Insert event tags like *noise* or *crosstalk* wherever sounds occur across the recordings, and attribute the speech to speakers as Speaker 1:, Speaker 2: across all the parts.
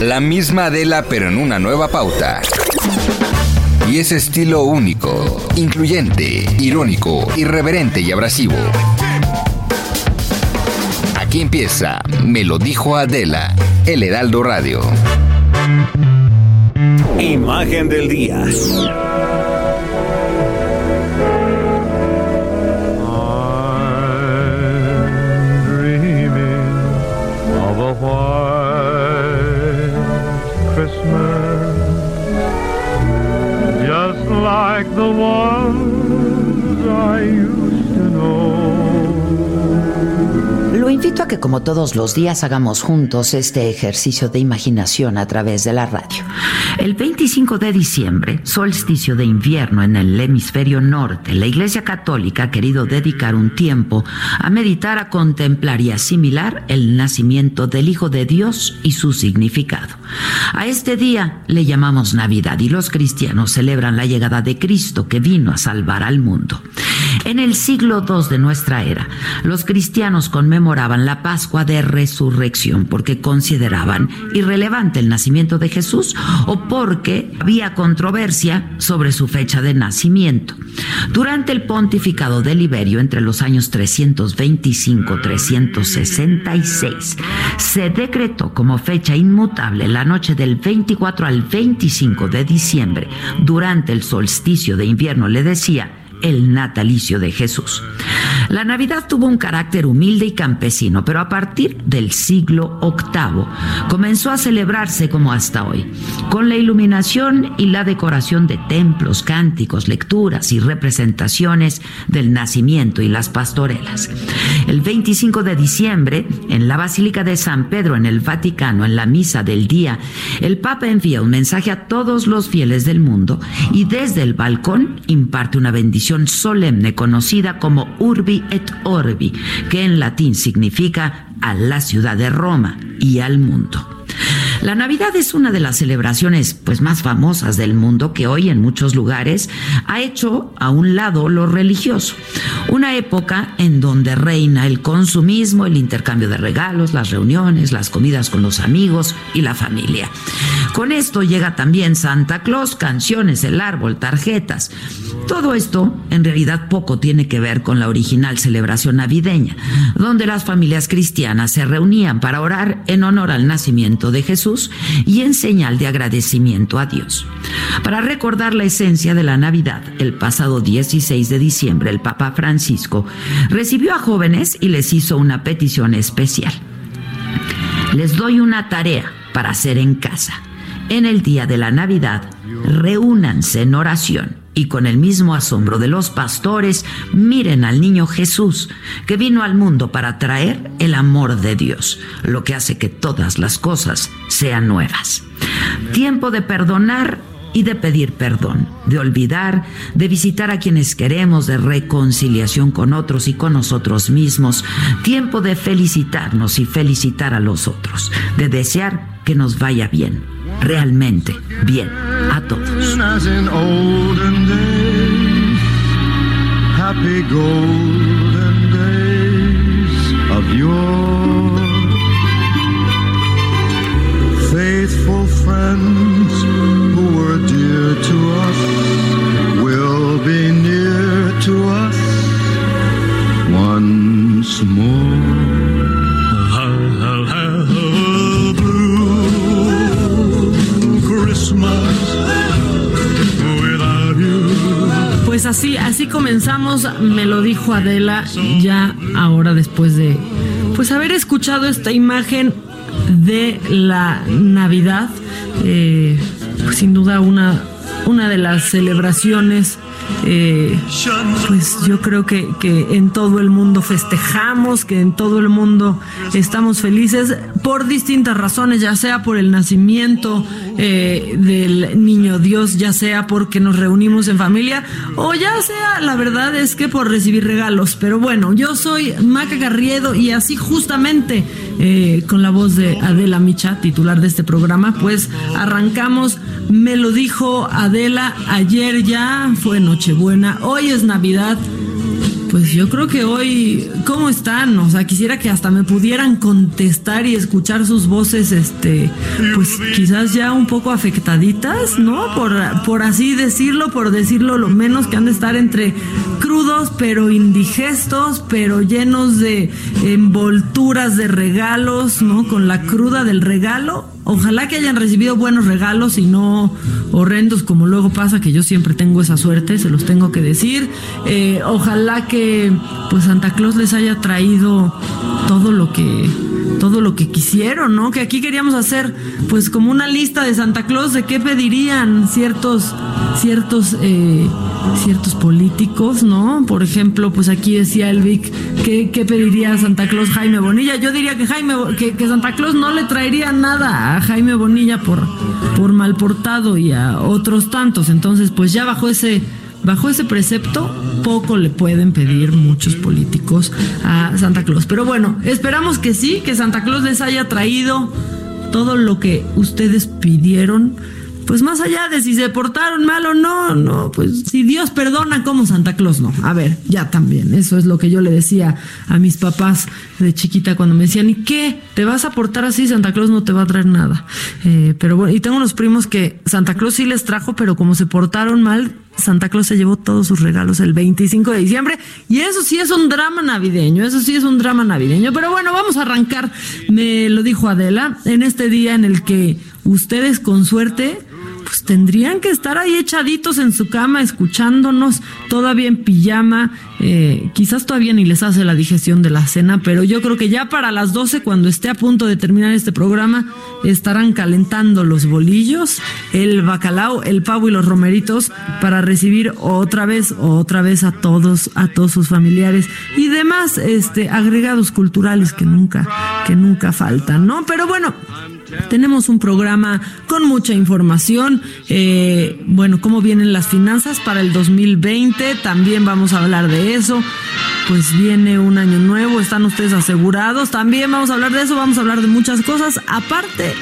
Speaker 1: La misma Adela pero en una nueva pauta. Y ese estilo único, incluyente, irónico, irreverente y abrasivo. Aquí empieza Me lo dijo Adela, El Heraldo Radio.
Speaker 2: Imagen del día.
Speaker 3: The ones
Speaker 4: a que como todos los días hagamos juntos este ejercicio de imaginación a través de la radio. El 25 de diciembre, solsticio de invierno en el hemisferio norte, la Iglesia Católica ha querido dedicar un tiempo a meditar, a contemplar y asimilar el nacimiento del Hijo de Dios y su significado. A este día le llamamos Navidad y los cristianos celebran la llegada de Cristo que vino a salvar al mundo. En el siglo II de nuestra era, los cristianos conmemoraban la Pascua de Resurrección porque consideraban irrelevante el nacimiento de Jesús o porque había controversia sobre su fecha de nacimiento. Durante el pontificado de Liberio entre los años 325-366, se decretó como fecha inmutable la noche del 24 al 25 de diciembre, durante el solsticio de invierno, le decía, el natalicio de Jesús. La Navidad tuvo un carácter humilde y campesino, pero a partir del siglo VIII comenzó a celebrarse como hasta hoy, con la iluminación y la decoración de templos, cánticos, lecturas y representaciones del nacimiento y las pastorelas. El 25 de diciembre, en la Basílica de San Pedro en el Vaticano, en la misa del día, el Papa envía un mensaje a todos los fieles del mundo y desde el balcón imparte una bendición solemne conocida como Urbi et Orbi, que en latín significa a la ciudad de Roma y al mundo. La Navidad es una de las celebraciones pues más famosas del mundo que hoy en muchos lugares ha hecho a un lado lo religioso. Una época en donde reina el consumismo, el intercambio de regalos, las reuniones, las comidas con los amigos y la familia. Con esto llega también Santa Claus, canciones, el árbol, tarjetas. Todo esto en realidad poco tiene que ver con la original celebración navideña, donde las familias cristianas se reunían para orar en honor al nacimiento de Jesús y en señal de agradecimiento a Dios. Para recordar la esencia de la Navidad, el pasado 16 de diciembre el Papa Francisco recibió a jóvenes y les hizo una petición especial. Les doy una tarea para hacer en casa. En el día de la Navidad, reúnanse en oración y con el mismo asombro de los pastores miren al niño Jesús, que vino al mundo para traer el amor de Dios, lo que hace que todas las cosas sean nuevas. Tiempo de perdonar y de pedir perdón, de olvidar, de visitar a quienes queremos, de reconciliación con otros y con nosotros mismos, tiempo de felicitarnos y felicitar a los otros, de desear que nos vaya bien, realmente bien a todos.
Speaker 3: Happy golden days of your faithful friends who were dear to us will be near to us once more.
Speaker 5: Así, así comenzamos, me lo dijo Adela, ya ahora después de pues haber escuchado esta imagen de la Navidad, eh, pues sin duda una, una de las celebraciones eh, pues yo creo que, que, en todo el mundo festejamos, que en todo el mundo estamos felices por distintas razones, ya sea por el nacimiento eh, del niño Dios, ya sea porque nos reunimos en familia o ya sea, la verdad es que por recibir regalos. Pero bueno, yo soy Maca Garriedo y así justamente eh, con la voz de Adela Micha, titular de este programa, pues arrancamos, me lo dijo Adela ayer ya, fue Nochebuena, hoy es Navidad pues yo creo que hoy, ¿cómo están? O sea, quisiera que hasta me pudieran contestar y escuchar sus voces, este, pues quizás ya un poco afectaditas, ¿no? Por, por así decirlo, por decirlo lo menos que han de estar entre crudos, pero indigestos, pero llenos de envolturas de regalos, ¿no? Con la cruda del regalo Ojalá que hayan recibido buenos regalos y no horrendos como luego pasa, que yo siempre tengo esa suerte, se los tengo que decir. Eh, ojalá que pues Santa Claus les haya traído todo lo que todo lo que quisieron, ¿no? Que aquí queríamos hacer pues como una lista de Santa Claus de qué pedirían ciertos ciertos eh, ciertos políticos, ¿no? Por ejemplo, pues aquí decía el Vic, ¿qué, ¿qué, pediría Santa Claus Jaime Bonilla? Yo diría que Jaime que, que, Santa Claus no le traería nada a Jaime Bonilla por, por mal portado y a otros tantos. Entonces, pues ya bajo ese Bajo ese precepto, poco le pueden pedir muchos políticos a Santa Claus. Pero bueno, esperamos que sí, que Santa Claus les haya traído todo lo que ustedes pidieron pues más allá de si se portaron mal o no, no, pues si Dios perdona como Santa Claus no. A ver, ya también, eso es lo que yo le decía a mis papás de chiquita cuando me decían, ¿y qué? ¿Te vas a portar así? Santa Claus no te va a traer nada. Eh, pero bueno, y tengo unos primos que Santa Claus sí les trajo, pero como se portaron mal, Santa Claus se llevó todos sus regalos el 25 de diciembre y eso sí es un drama navideño, eso sí es un drama navideño. Pero bueno, vamos a arrancar, me lo dijo Adela, en este día en el que ustedes con suerte pues tendrían que estar ahí echaditos en su cama escuchándonos todavía en pijama. Eh, quizás todavía ni les hace la digestión de la cena, pero yo creo que ya para las 12, cuando esté a punto de terminar este programa, estarán calentando los bolillos, el bacalao, el pavo y los romeritos para recibir otra vez, otra vez a todos, a todos sus familiares y demás este, agregados culturales que nunca, que nunca faltan, ¿no? Pero bueno, tenemos un programa con mucha información. Eh, bueno, cómo vienen las finanzas para el 2020. También vamos a hablar de eso. Pues viene un año nuevo, están ustedes asegurados. También vamos a hablar de eso, vamos a hablar de muchas cosas, aparte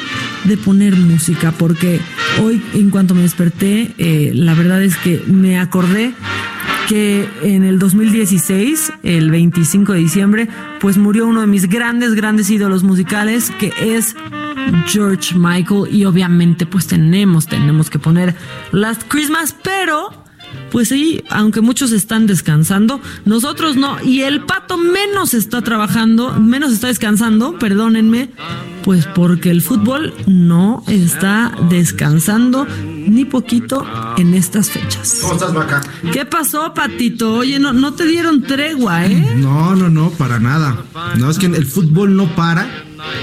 Speaker 5: de poner música, porque hoy en cuanto me desperté, eh, la verdad es que me acordé que en el 2016, el 25 de diciembre, pues murió uno de mis grandes, grandes ídolos musicales, que es George Michael y obviamente pues tenemos, tenemos que poner Last Christmas, pero pues sí, aunque muchos están descansando, nosotros no, y el pato menos está trabajando, menos está descansando, perdónenme, pues porque el fútbol no está descansando ni poquito en estas fechas.
Speaker 6: ¿Cómo estás, Vaca?
Speaker 5: ¿Qué pasó, Patito? Oye, no, no te dieron tregua, ¿eh?
Speaker 6: No, no, no, para nada. No, es que el fútbol no para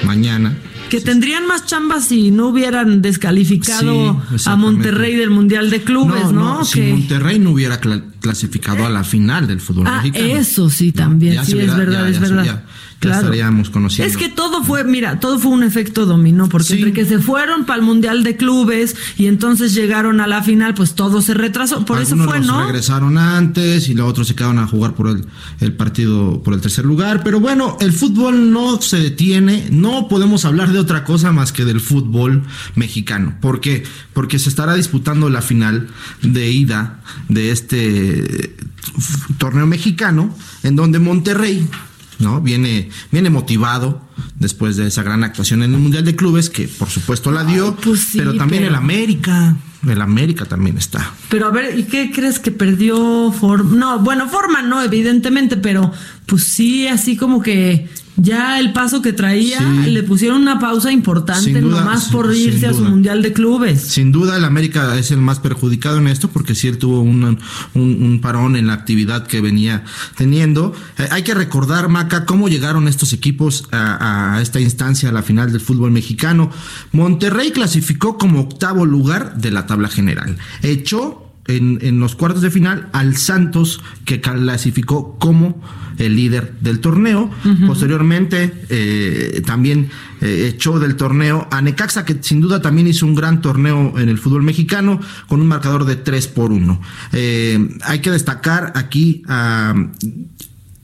Speaker 6: mañana
Speaker 5: que tendrían más chambas si no hubieran descalificado a Monterrey del Mundial de Clubes, ¿no?
Speaker 6: ¿no? Si Monterrey no hubiera clasificado a la final del fútbol
Speaker 5: ah,
Speaker 6: mexicano.
Speaker 5: Eso sí, también, sí, es verdad, es verdad
Speaker 6: estaríamos conociendo.
Speaker 5: Es que todo fue, mira, todo fue un efecto dominó, porque entre que se fueron para el Mundial de Clubes y entonces llegaron a la final, pues todo se retrasó. Por eso fue, ¿no?
Speaker 6: regresaron antes y los otros se quedaron a jugar por el, el partido por el tercer lugar. Pero bueno, el fútbol no se detiene. No podemos hablar de otra cosa más que del fútbol mexicano. ¿Por qué? Porque se estará disputando la final de ida de este torneo mexicano, en donde Monterrey ¿no? Viene, viene motivado después de esa gran actuación en el Mundial de Clubes, que por supuesto la dio, pues pero también el América. El América también está.
Speaker 5: Pero a ver, ¿y qué crees que perdió forma? No, bueno, forma no, evidentemente, pero pues sí, así como que ya el paso que traía le pusieron una pausa importante nomás por irse a su mundial de clubes.
Speaker 6: Sin duda el América es el más perjudicado en esto porque sí él tuvo un, un, parón en la actividad que venía teniendo. Eh, hay que recordar, Maca, cómo llegaron estos equipos a, a, esta instancia, a la final del fútbol mexicano. Monterrey clasificó como octavo lugar de la tabla general. Echó en, en, los cuartos de final al Santos, que clasificó como el líder del torneo. Posteriormente, eh, también eh, echó del torneo a Necaxa, que sin duda también hizo un gran torneo en el fútbol mexicano, con un marcador de 3 por 1. Eh, hay que destacar aquí a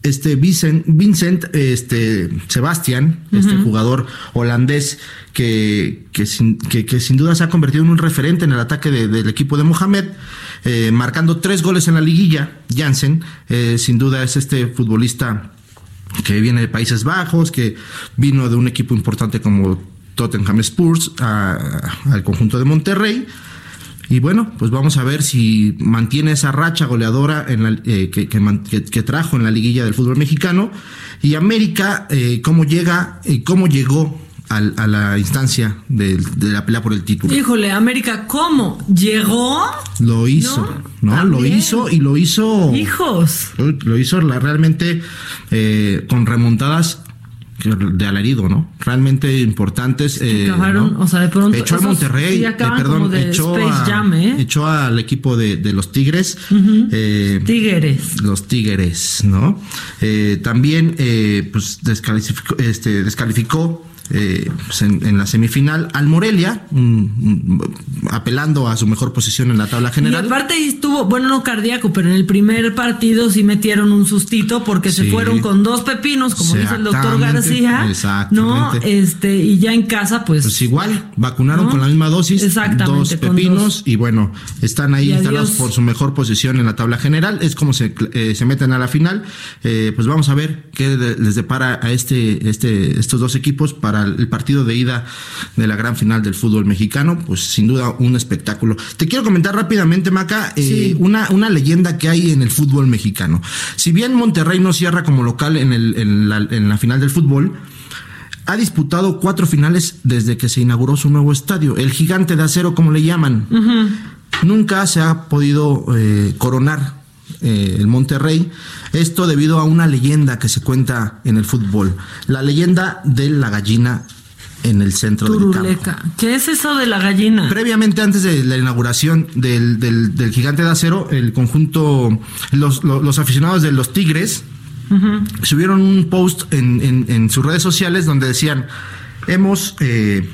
Speaker 6: este Vincent, Vincent este Sebastián, este jugador holandés que, que, sin, que, que, sin duda se ha convertido en un referente en el ataque de, del equipo de Mohamed, eh, marcando tres goles en la liguilla. Jansen, eh, sin duda es este futbolista que viene de Países Bajos, que vino de un equipo importante como Tottenham Spurs a, al conjunto de Monterrey. Y bueno, pues vamos a ver si mantiene esa racha goleadora en la, eh, que, que, que, trajo en la liguilla del fútbol mexicano. Y América, eh, cómo llega y cómo llegó al, a la instancia de, de, la pelea por el título.
Speaker 5: Híjole, América, ¿cómo? ¿Llegó?
Speaker 6: Lo hizo, ¿no? ¿no? Lo hizo y lo hizo.
Speaker 5: Hijos.
Speaker 6: Lo, hizo la, realmente eh, con remontadas de alarido, ¿no? Realmente importantes.
Speaker 5: Eh, acabaron, ¿no? o sea, de pronto.
Speaker 6: Echó al Monterrey,
Speaker 5: sí,
Speaker 6: eh, perdón,
Speaker 5: de
Speaker 6: echó,
Speaker 5: Space
Speaker 6: a,
Speaker 5: Jam, ¿eh?
Speaker 6: echó al equipo de, de los Tigres. Uh -huh.
Speaker 5: Tigres.
Speaker 6: Los Tigres, ¿no? Eh, también, pues, descalificó, este, descalificó eh, pues en, en, la semifinal al Morelia, apelando a su mejor posición en la tabla general.
Speaker 5: Y aparte estuvo, bueno, no cardíaco, pero en el primer partido sí metieron un sustito porque sí. se fueron con dos pepinos, como dice el doctor García. ¿No? Este, y ya en casa, pues.
Speaker 6: Pues igual, vacunaron ¿no? con la misma dosis, dos pepinos, dos. y bueno, están ahí instalados por su mejor posición en la tabla general. Es como se, eh, se meten a la final. Eh, pues vamos a ver qué les depara a este, este, estos dos equipos para el partido de ida de la gran final del fútbol mexicano, pues sin duda un espectáculo. Te quiero comentar rápidamente, Maca, eh, sí. una, una leyenda que hay en el fútbol mexicano. Si bien Monterrey no cierra como local en, el, en, la, en la final del fútbol, ha disputado cuatro finales desde que se inauguró su nuevo estadio, el gigante de acero como le llaman. Uh -huh. Nunca se ha podido eh, coronar eh, el Monterrey. Esto debido a una leyenda que se cuenta en el fútbol. La leyenda de la gallina en el centro
Speaker 5: Turuleca.
Speaker 6: del campo.
Speaker 5: ¿Qué es eso de la gallina?
Speaker 6: Previamente, antes de la inauguración del, del, del gigante de acero, el conjunto, los, los, los aficionados de los Tigres uh -huh. subieron un post en, en, en, sus redes sociales donde decían, hemos... Eh,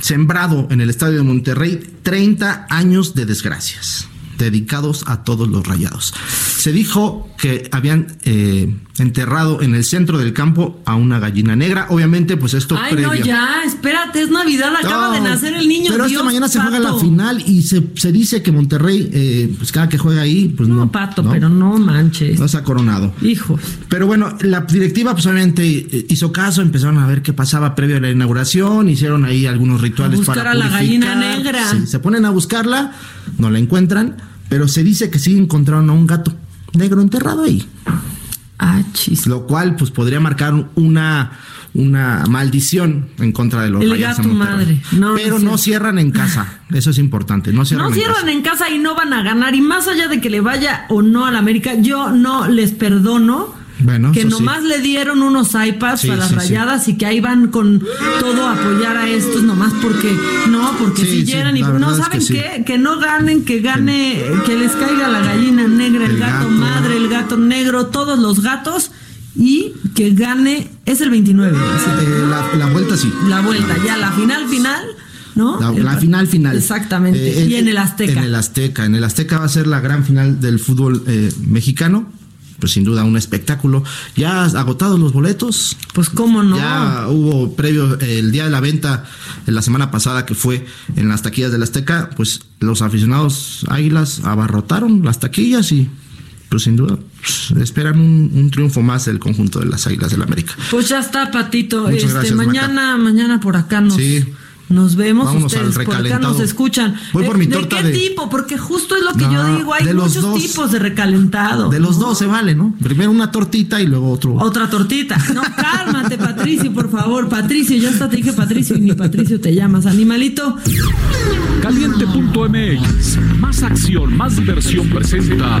Speaker 6: sembrado en el estadio de Monterrey 30 años de desgracias dedicados a todos los rayados. Se dijo que habían eh, enterrado en el centro del campo a una gallina negra. Obviamente, pues esto
Speaker 5: Ay,
Speaker 6: previo.
Speaker 5: no, ya, espérate, es Navidad, acaba no, de nacer el niño.
Speaker 6: Pero
Speaker 5: Dios,
Speaker 6: esta mañana se juega la final y se, se dice que Monterrey, eh, pues cada que juega ahí, pues no.
Speaker 5: No, pato, ¿no? pero no manches.
Speaker 6: No se ha coronado.
Speaker 5: Hijos.
Speaker 6: Pero bueno, la directiva, pues obviamente eh, hizo caso, empezaron a ver qué pasaba previo a la inauguración, hicieron ahí algunos rituales
Speaker 5: a buscar
Speaker 6: para
Speaker 5: a la gallina negra.
Speaker 6: Sí, se ponen a buscarla, no la encuentran pero se dice que sí encontraron a un gato negro enterrado ahí.
Speaker 5: Ah, chis.
Speaker 6: Lo cual, pues, podría marcar una, una maldición en contra de los
Speaker 5: El gato madre. No,
Speaker 6: pero no, no, cierran en casa. *laughs* Eso es importante. No cierran,
Speaker 5: no
Speaker 6: en,
Speaker 5: cierran
Speaker 6: casa.
Speaker 5: en casa y no van a ganar. Y más allá de que le vaya o no a la América, yo no les perdono
Speaker 6: bueno,
Speaker 5: que nomás
Speaker 6: sí.
Speaker 5: le dieron unos iPads
Speaker 6: sí,
Speaker 5: a las
Speaker 6: sí,
Speaker 5: rayadas y que ahí van con todo a apoyar a estos nomás porque no, porque si llegan y no saben
Speaker 6: es que
Speaker 5: qué, que no ganen, que gane, que les caiga la gallina negra, el, el gato, gato, madre, el gato negro, todos los gatos y que gane, es el 29.
Speaker 6: Eh, la, la, vuelta sí.
Speaker 5: La vuelta, ya la final final. ¿No?
Speaker 6: La, la final final.
Speaker 5: Exactamente. Eh, y en el Azteca.
Speaker 6: En el Azteca. En el Azteca va a ser la gran final del fútbol eh, mexicano pues sin duda un espectáculo. Ya agotados los boletos.
Speaker 5: Pues cómo no.
Speaker 6: Ya hubo previo el día de la venta la semana pasada que fue en las taquillas del Azteca, pues los aficionados Águilas abarrotaron las taquillas y pues sin duda esperan un, un, triunfo más del conjunto de las Águilas del América.
Speaker 5: Pues ya está, Patito.
Speaker 6: Muchas
Speaker 5: este
Speaker 6: gracias,
Speaker 5: mañana, Maca. mañana por acá nos
Speaker 6: sí.
Speaker 5: Nos vemos
Speaker 6: Vámonos
Speaker 5: ustedes por acá nos escuchan.
Speaker 6: Voy por mi
Speaker 5: ¿De,
Speaker 6: torta
Speaker 5: ¿De qué
Speaker 6: de...
Speaker 5: tipo? Porque justo es lo que no, yo digo, hay muchos
Speaker 6: dos,
Speaker 5: tipos de recalentado.
Speaker 6: De los
Speaker 5: ¿no?
Speaker 6: dos se vale, ¿no? Primero una tortita y luego otro.
Speaker 5: Otra tortita. No, cálmate, Patricio, por favor. Patricio, ya hasta te dije Patricio y ni Patricio te llamas, animalito.
Speaker 2: Caliente.mx, más acción, más diversión presenta.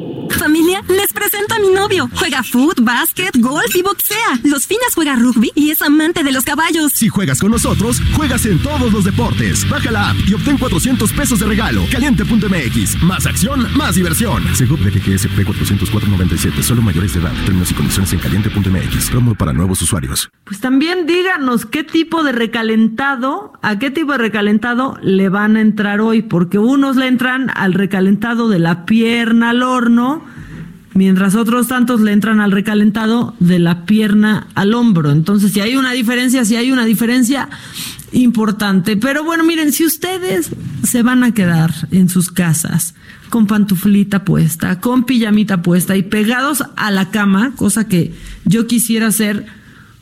Speaker 7: Familia, les presento a mi novio. Juega foot, básquet, golf y boxea. Los finas juega rugby y es amante de los caballos.
Speaker 8: Si juegas con nosotros, juegas en todos los deportes. Baja la app y obtén 400 pesos de regalo. Caliente.mx. Más acción, más diversión. Seguro de GGSP 404.97. Solo mayores de edad. Términos y condiciones en caliente.mx. Promo para nuevos usuarios.
Speaker 5: Pues también díganos qué tipo de recalentado, a qué tipo de recalentado le van a entrar hoy, porque unos le entran al recalentado de la pierna al horno, mientras otros tantos le entran al recalentado de la pierna al hombro. Entonces, si hay una diferencia, si hay una diferencia importante. Pero bueno, miren, si ustedes se van a quedar en sus casas con pantuflita puesta, con pijamita puesta y pegados a la cama, cosa que yo quisiera hacer,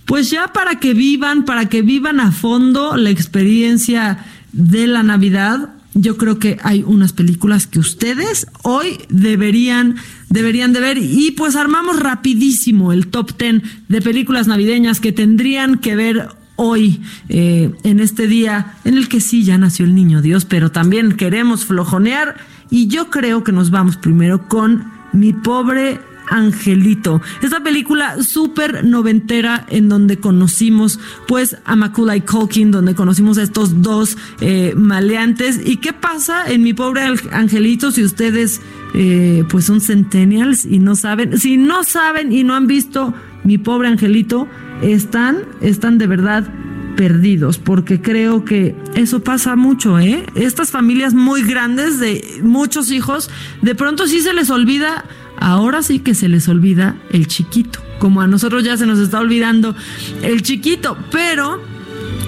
Speaker 5: pues ya para que vivan, para que vivan a fondo la experiencia de la Navidad, yo creo que hay unas películas que ustedes hoy deberían deberían de ver. Y pues armamos rapidísimo el top 10 de películas navideñas que tendrían que ver hoy eh, en este día en el que sí ya nació el niño Dios, pero también queremos flojonear. Y yo creo que nos vamos primero con mi pobre Angelito. Esta película súper noventera en donde conocimos pues a Macaulay Culkin, donde conocimos a estos dos eh, maleantes. ¿Y qué pasa en mi pobre Angelito si ustedes eh, pues son centennials y no saben? Si no saben y no han visto mi pobre Angelito, están, están de verdad perdidos, porque creo que eso pasa mucho, ¿eh? Estas familias muy grandes de muchos hijos, de pronto sí se les olvida ahora sí que se les olvida el chiquito, como a nosotros ya se nos está olvidando el chiquito, pero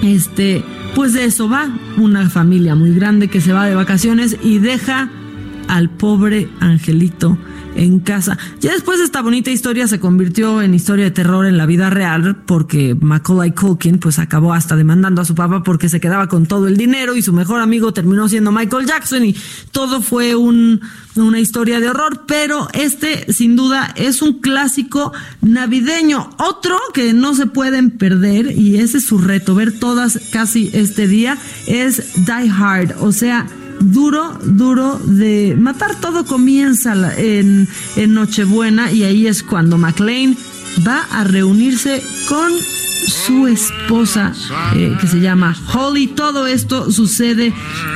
Speaker 5: este, pues de eso va una familia muy grande que se va de vacaciones y deja al pobre angelito en casa. Ya después esta bonita historia se convirtió en historia de terror en la vida real porque Macaulay Culkin pues acabó hasta demandando a su papá porque se quedaba con todo el dinero y su mejor amigo terminó siendo Michael Jackson y todo fue un, una historia de horror, pero este sin duda es un clásico navideño. Otro que no se pueden perder y ese es su reto, ver todas casi este día es Die Hard, o sea, duro, duro de matar. Todo comienza en, en Nochebuena y ahí es cuando McLean va a reunirse con su esposa eh, que se llama Holly. Todo esto sucede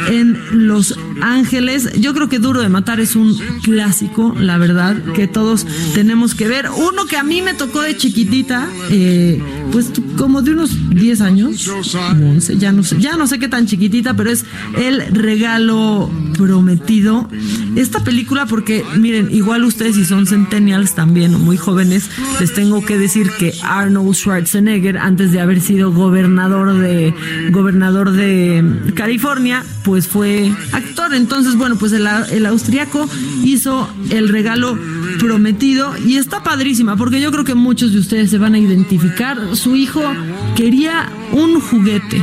Speaker 5: en Los Ángeles. Yo creo que Duro de Matar es un clásico, la verdad, que todos tenemos que ver. Uno que a mí me tocó de chiquitita, eh, pues como de unos 10 años, ya no sé, ya no sé qué tan chiquitita, pero es El Regalo Prometido. Esta película, porque miren, igual ustedes si son centennials también, muy jóvenes, les tengo que decir que Arnold Schwarzenegger antes de haber sido gobernador de gobernador de California, pues fue actor. Entonces, bueno, pues el, el austriaco hizo el regalo prometido y está padrísima porque yo creo que muchos de ustedes se van a identificar. Su hijo quería un juguete,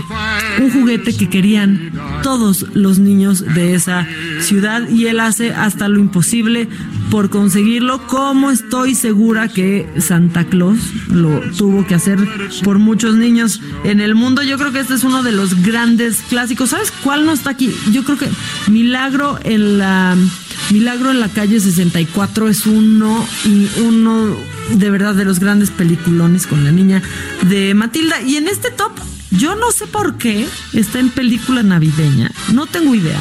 Speaker 5: un juguete que querían todos los niños de esa ciudad y él hace hasta lo imposible por conseguirlo, como estoy segura que Santa Claus lo tuvo que hacer por muchos niños en el mundo. Yo creo que este es uno de los grandes clásicos. ¿Sabes cuál no está aquí? Yo creo que Milagro en la Milagro en la calle 64 es uno y uno de verdad de los grandes peliculones con la niña de Matilda. Y en este top, yo no sé por qué está en película navideña. No tengo idea.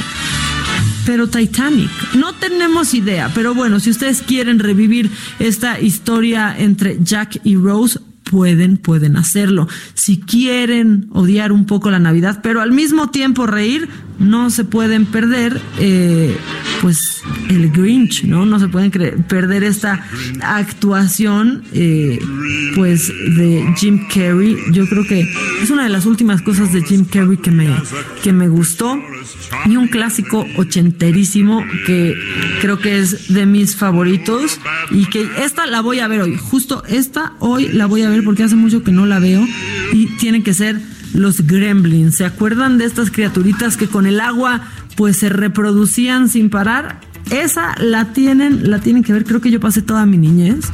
Speaker 5: Pero Titanic, no tenemos idea. Pero bueno, si ustedes quieren revivir esta historia entre Jack y Rose, pueden, pueden hacerlo. Si quieren odiar un poco la Navidad, pero al mismo tiempo reír, no se pueden perder, eh, pues, el Grinch, ¿no? No se pueden perder esta actuación, eh, pues, de Jim Carrey. Yo creo que es una de las últimas cosas de Jim Carrey que me, que me gustó. Y un clásico ochenterísimo que creo que es de mis favoritos y que esta la voy a ver hoy. Justo esta hoy la voy a ver porque hace mucho que no la veo y tiene que ser los gremlins. ¿Se acuerdan de estas criaturitas que con el agua pues se reproducían sin parar? Esa la tienen, la tienen que ver, creo que yo pasé toda mi niñez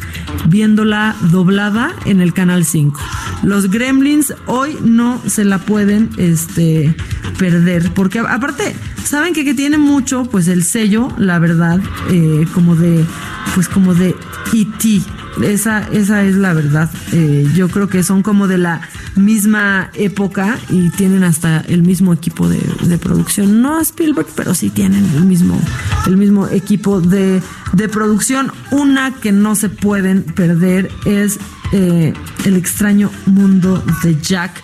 Speaker 5: viéndola doblada en el canal 5. Los Gremlins hoy no se la pueden este perder, porque aparte, saben que, que tiene mucho, pues el sello, la verdad, eh, como de pues como de E.T. Esa, esa es la verdad. Eh, yo creo que son como de la misma época y tienen hasta el mismo equipo de, producción. No Spielberg, pero sí tienen el mismo, el mismo equipo de, de producción. Una que no se pueden perder es eh, El extraño mundo de Jack.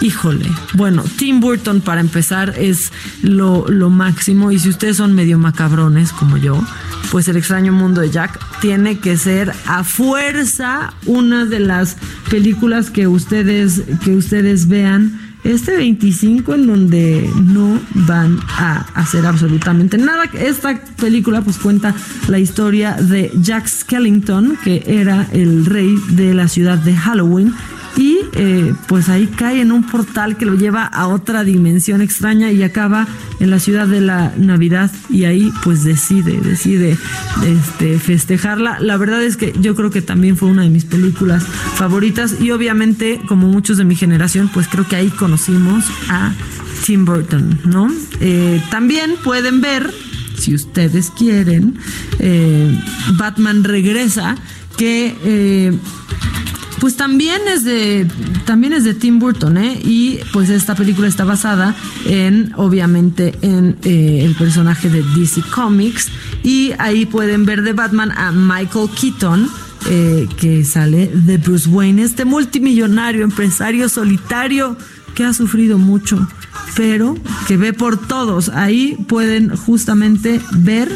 Speaker 5: Híjole, bueno, Tim Burton para empezar es lo, máximo y si ustedes son medio macabrones como yo, pues el extraño mundo de Jack tiene que ser a fuerza una de las películas que ustedes, que ustedes vean este 25 en donde no van a hacer absolutamente nada. Esta película pues cuenta la historia de Jack Skellington, que era el rey de la ciudad de Halloween y eh, pues ahí cae en un portal que lo lleva a otra dimensión extraña y acaba en la ciudad de la Navidad y ahí pues decide, decide este, festejarla. La verdad es que yo creo que también fue una de mis películas favoritas y obviamente como muchos de mi generación pues creo que ahí conocimos a Tim Burton, ¿no? Eh, también pueden ver, si ustedes quieren, eh, Batman regresa que pues también es de también es de Tim Burton, ¿eh? Y pues esta película está basada en obviamente en eh, el personaje de DC Comics y ahí pueden ver de Batman a Michael Keaton. Eh, que sale de Bruce Wayne, este multimillonario, empresario solitario que ha sufrido mucho, pero que ve por todos. Ahí pueden justamente ver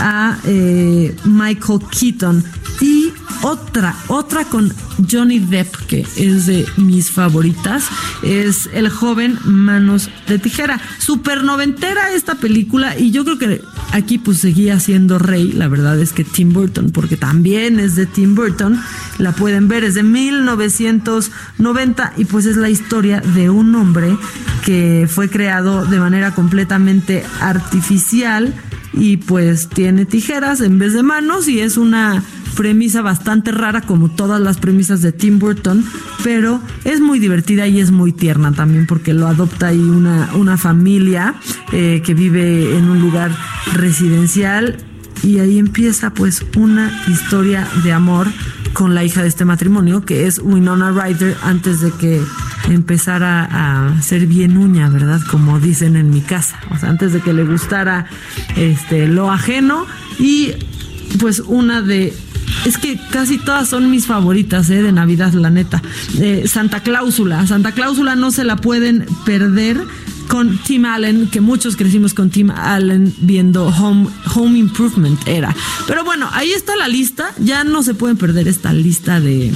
Speaker 5: a eh, Michael Keaton. Y otra, otra con Johnny Depp, que es de mis favoritas, es El joven Manos de Tijera. Super noventera esta película y yo creo que aquí pues seguía siendo rey, la verdad es que Tim Burton, porque también es de Tim Burton, la pueden ver, es de 1990 y pues es la historia de un hombre que fue creado de manera completamente artificial y pues tiene tijeras en vez de manos y es una premisa bastante rara como todas las premisas de Tim Burton, pero es muy divertida y es muy tierna también porque lo adopta ahí una, una familia eh, que vive en un lugar residencial y ahí empieza pues una historia de amor con la hija de este matrimonio que es Winona Ryder antes de que empezara a ser bien uña, ¿verdad? Como dicen en mi casa, o sea, antes de que le gustara este lo ajeno y pues una de es que casi todas son mis favoritas ¿eh? de Navidad, la neta. Eh, Santa Cláusula. Santa Cláusula no se la pueden perder con Tim Allen, que muchos crecimos con Tim Allen viendo Home, Home Improvement era. Pero bueno, ahí está la lista. Ya no se pueden perder esta lista de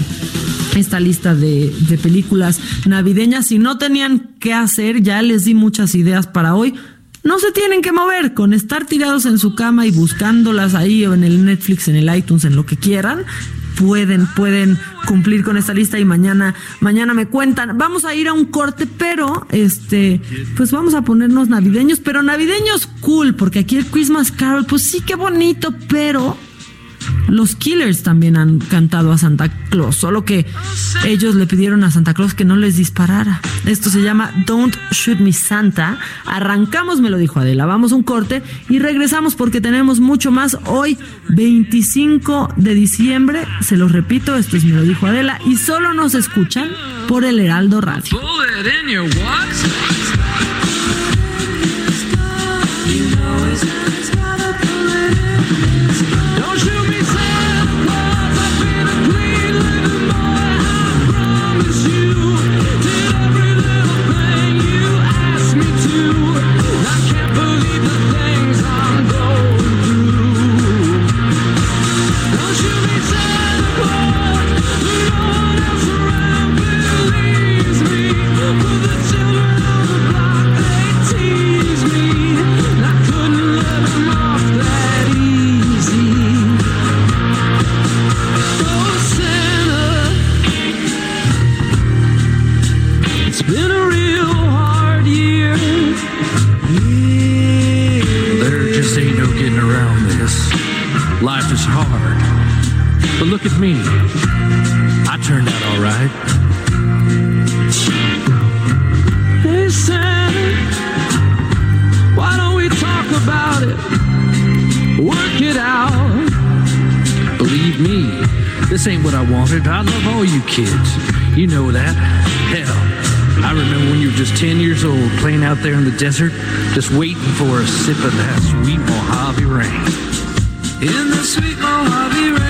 Speaker 5: esta lista de, de películas navideñas. Si no tenían qué hacer, ya les di muchas ideas para hoy no se tienen que mover con estar tirados en su cama y buscándolas ahí o en el Netflix, en el iTunes, en lo que quieran. Pueden, pueden cumplir con esta lista y mañana, mañana me cuentan. Vamos a ir a un corte, pero este, pues vamos a ponernos navideños, pero navideños cool, porque aquí el Christmas Carol, pues sí que bonito, pero los Killers también han cantado a Santa Claus, solo que ellos le pidieron a Santa Claus que no les disparara. Esto se llama Don't Shoot Me Santa. Arrancamos, me lo dijo Adela. Vamos un corte y regresamos porque tenemos mucho más hoy, 25 de diciembre. Se los repito, esto es me lo dijo Adela y solo nos escuchan por el Heraldo Radio.
Speaker 9: There in the desert, just waiting for a sip of that sweet Mojave rain. In the sweet Mojave rain,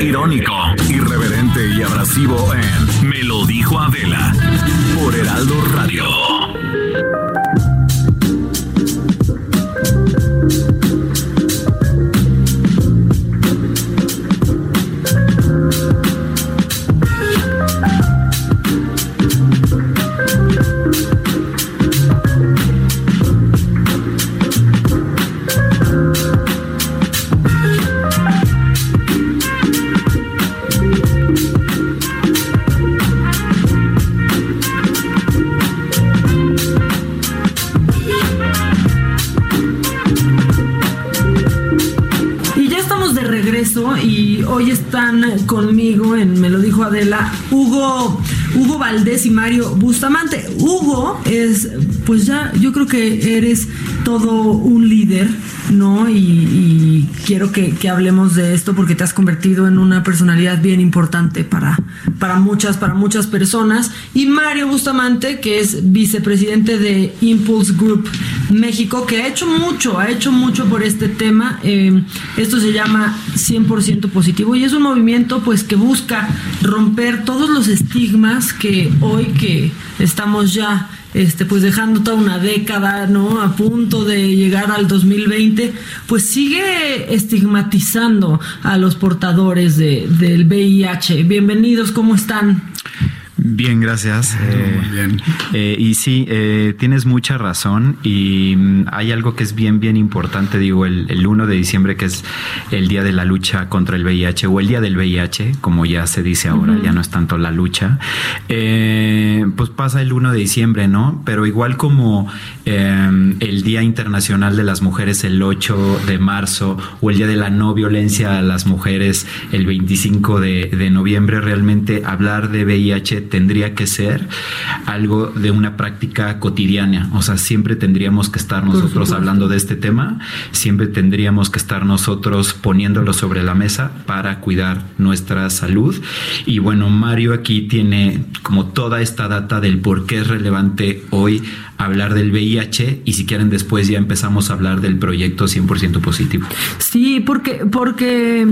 Speaker 8: irónico, irreverente y abrasivo en
Speaker 5: Y Mario Bustamante. Hugo es, pues ya, yo creo que eres todo un líder, ¿no? Y, y quiero que, que hablemos de esto porque te has convertido en una personalidad bien importante para, para muchas, para muchas personas. Y Mario Bustamante, que es vicepresidente de Impulse Group México, que ha hecho mucho, ha hecho mucho por este tema. Eh, esto se llama 100% positivo y es un movimiento pues que busca romper todos los estigmas que hoy que estamos ya este pues dejando toda una década, ¿no? A punto de llegar al 2020, pues sigue estigmatizando a los portadores de, del VIH. Bienvenidos, ¿cómo están?
Speaker 10: Bien, gracias. Muy bien. y sí, eh, tienes mucha razón y mm, hay algo que es bien, bien importante, digo, el, el 1 de diciembre, que es el día de la lucha contra el VIH o el día del VIH, como ya se dice ahora, ya no es tanto la lucha, eh, pues pasa el 1 de diciembre, ¿no? Pero igual como eh, el Día Internacional de las Mujeres el 8 de marzo o el Día de la No Violencia a las Mujeres el 25 de, de noviembre, realmente hablar de VIH tendría que ser algo de una práctica cotidiana. O sea, siempre tendríamos que estar nosotros hablando de este tema, siempre tendríamos que estar nosotros poniéndolo sobre la mesa para cuidar nuestra salud. Y bueno, Mario aquí tiene como toda esta data del por qué es relevante hoy hablar del VIH y si quieren después ya empezamos a hablar del proyecto 100% positivo.
Speaker 5: Sí, porque, porque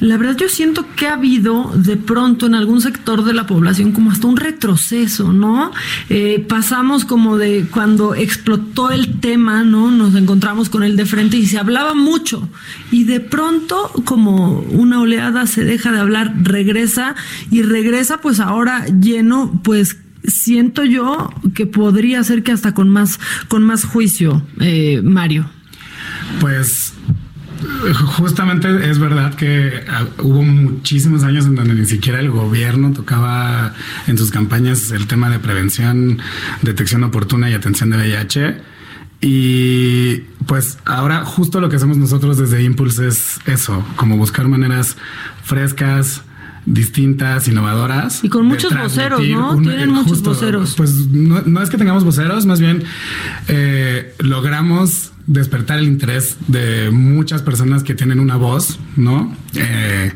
Speaker 5: la verdad yo siento que ha habido de pronto en algún sector de la población como hasta un retroceso, ¿no? Eh, pasamos como de cuando explotó el tema, ¿no? Nos encontramos con el de frente y se hablaba mucho y de pronto como una oleada se deja de hablar, regresa y regresa pues ahora lleno pues siento yo que podría ser que hasta con más con más juicio, eh, Mario.
Speaker 11: Pues justamente es verdad que ah, hubo muchísimos años en donde ni siquiera el gobierno tocaba en sus campañas el tema de prevención, detección oportuna y atención de VIH. Y pues ahora justo lo que hacemos nosotros desde Impulse es eso, como buscar maneras frescas, distintas, innovadoras.
Speaker 5: Y con muchos voceros, ¿no? Tienen muchos voceros.
Speaker 11: Pues no, es que tengamos voceros, más bien eh, logramos despertar el interés de muchas personas que tienen una voz, ¿no? Eh,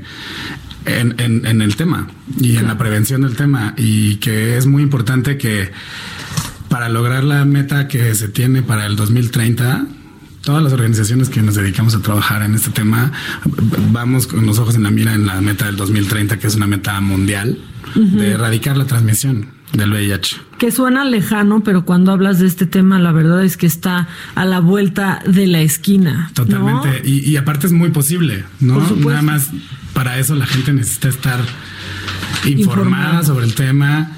Speaker 11: en, el tema y en la prevención del tema y que es muy importante que para lograr la meta que se tiene para el 2030 todas las organizaciones que nos dedicamos a trabajar en este tema vamos con los ojos en la mira en la meta del 2030 que es una meta mundial de erradicar la transmisión del VIH.
Speaker 5: Que suena lejano, pero cuando hablas de este tema, la verdad es que está a la vuelta de la esquina.
Speaker 11: Totalmente. Y, aparte es muy posible, ¿no? Nada más para eso la gente necesita estar informada sobre el tema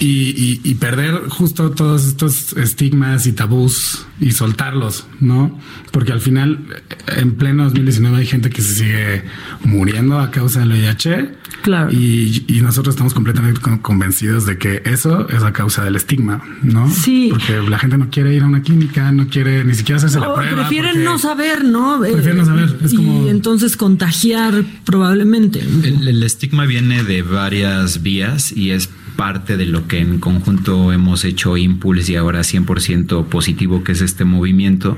Speaker 11: y, perder justo todos estos estigmas y tabús y soltarlos, ¿no? Porque al final, en pleno 2019 hay gente que se sigue muriendo a causa del VIH.
Speaker 5: Claro.
Speaker 11: Y, nosotros estamos completamente convencidos de que eso es a causa del estigma, ¿no?
Speaker 5: Sí.
Speaker 11: Porque la gente no quiere ir a una clínica, no quiere ni siquiera hacerse la prueba.
Speaker 5: Prefieren no saber, ¿no?
Speaker 11: Prefieren no saber. Es
Speaker 5: y entonces contagiar probablemente.
Speaker 10: el estigma viene de varias vías y es parte de lo que en conjunto hemos hecho Impulse y ahora 100% positivo, que es este movimiento.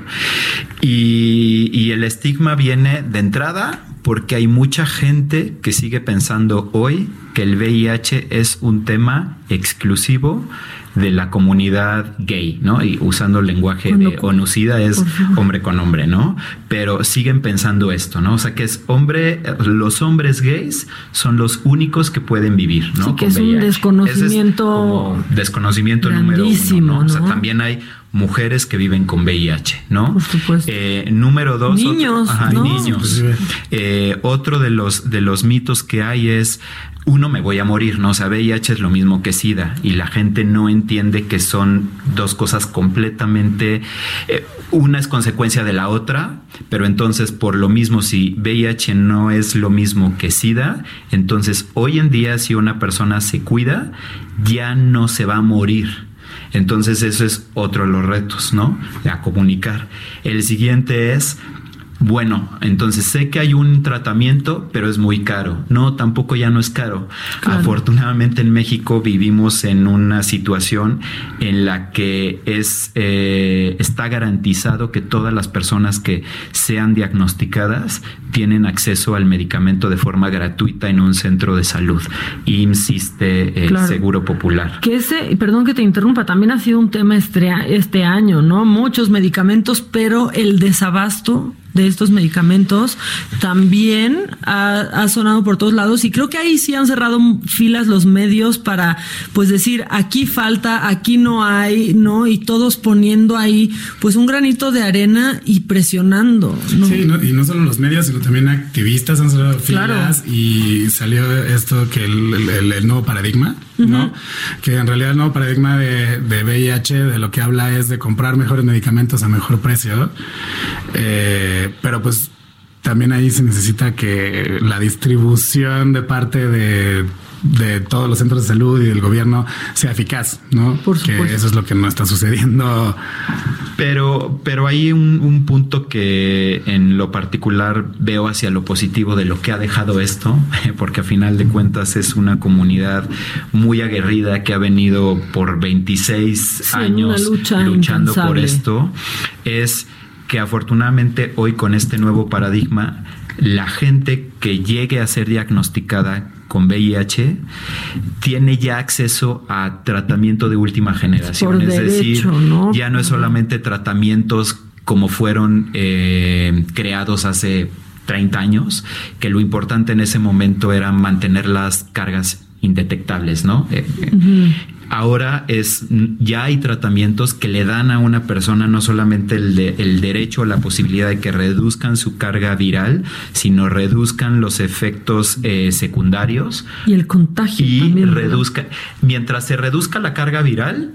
Speaker 10: Y, y el estigma viene de entrada porque hay mucha gente que sigue pensando hoy que el VIH es un tema exclusivo de la comunidad gay, ¿no? Y usando el lenguaje de onusida es hombre con hombre, ¿no? Pero siguen pensando esto, ¿no? O sea, que es hombre, los hombres gays son los únicos que pueden vivir, ¿no?
Speaker 5: Sí, que es un desconocimiento.
Speaker 10: desconocimiento número uno, ¿no? O sea, también hay mujeres que viven con VIH, ¿no?
Speaker 5: Por supuesto.
Speaker 10: Eh, número dos.
Speaker 5: Niños.
Speaker 10: Otro, niños. Eh, otro de los, de los mitos que hay es uno me voy a morir, ¿no? O sea, VIH es lo mismo que SIDA y la gente no entiende que son dos cosas completamente, eh, una es consecuencia de la otra, pero entonces por lo mismo si VIH no es lo mismo que SIDA, entonces hoy en día si una persona se cuida, ya no se va a morir. Entonces eso es otro de los retos, ¿no? A comunicar. El siguiente es bueno, entonces sé que hay un tratamiento, pero es muy caro. No, tampoco ya no es caro. Afortunadamente en México vivimos en una situación en la que es eh, está garantizado que todas las personas que sean diagnosticadas tienen acceso al medicamento de forma gratuita en un centro de salud. Insiste el Seguro Popular.
Speaker 5: Que ese, perdón que te interrumpa, también ha sido un tema este, este año, ¿no? Muchos medicamentos, pero el desabasto de estos medicamentos también ha, sonado por todos lados y creo que ahí sí han cerrado filas los medios para pues decir aquí falta, aquí no hay, ¿no? Y todos poniendo ahí pues un granito de arena y presionando.
Speaker 11: Sí, y no solo los medios, sino también activistas han cerrado filas y salió esto que el, nuevo paradigma, ¿no? Que en realidad el nuevo paradigma de, de VIH de lo que habla es de comprar mejores medicamentos a mejor precio. Eh, pero pues también ahí se necesita que la distribución de parte de, todos los centros de salud y del gobierno sea eficaz, ¿no? Porque eso es lo que no está sucediendo.
Speaker 10: Pero, pero hay un, un, punto que en lo particular veo hacia lo positivo de lo que ha dejado esto, *laughs* porque a final de cuentas es una comunidad muy aguerrida que ha venido por 26 años luchando por esto. Es que afortunadamente hoy con este nuevo paradigma, la gente que llegue a ser diagnosticada con VIH tiene ya acceso a tratamiento de última generación. es decir, ya no es solamente tratamientos como fueron eh, creados hace 30 años, que lo importante en ese momento era mantener las cargas indetectables, ¿no? Eh, eh, ahora es ya hay tratamientos que le dan a una persona no solamente el, el derecho o la posibilidad de que reduzcan su carga viral, sino reduzcan los efectos eh, secundarios
Speaker 5: y el contagio
Speaker 10: y
Speaker 5: también,
Speaker 10: reduzca mientras se reduzca la carga viral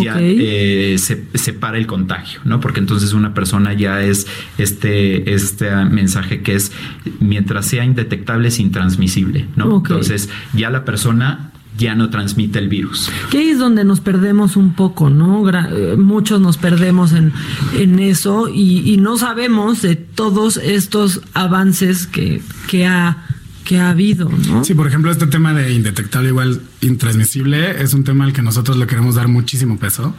Speaker 10: ya eh, se separa el contagio, ¿no? Porque entonces una persona ya es este, este mensaje que es mientras sea indetectable es intransmisible, ¿no? Entonces ya la persona ya no transmite el virus.
Speaker 5: Que ahí es donde nos perdemos un poco, ¿no? Gra- eh, muchos nos perdemos en, en eso y, y no sabemos de todos estos avances que, que, ha, que ha habido, ¿no?
Speaker 11: Sí, por ejemplo, este tema de indetectable igual intransmisible es un tema al que nosotros le queremos dar muchísimo peso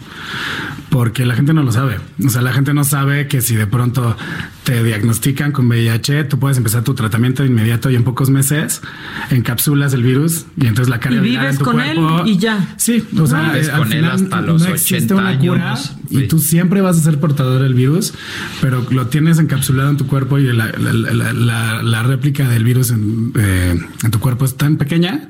Speaker 11: porque la gente no lo sabe. O sea, la gente no sabe que si de pronto te diagnostican con VIH, tú puedes empezar tu tratamiento de inmediato y en pocos meses encapsulas el virus y entonces la carga
Speaker 5: Y
Speaker 11: viral en
Speaker 5: vives
Speaker 11: tu
Speaker 5: con él
Speaker 11: cuerpo-
Speaker 5: y ya.
Speaker 11: Sí, o sea,
Speaker 10: Vives
Speaker 11: al
Speaker 10: con él hasta los
Speaker 11: no existe
Speaker 10: 80
Speaker 11: una cura
Speaker 10: años.
Speaker 11: y
Speaker 10: Sí.
Speaker 11: tú siempre vas a ser portador del virus, pero lo tienes encapsulado en tu cuerpo y la, la- la- la- la réplica del virus en, eh, en tu cuerpo es tan pequeña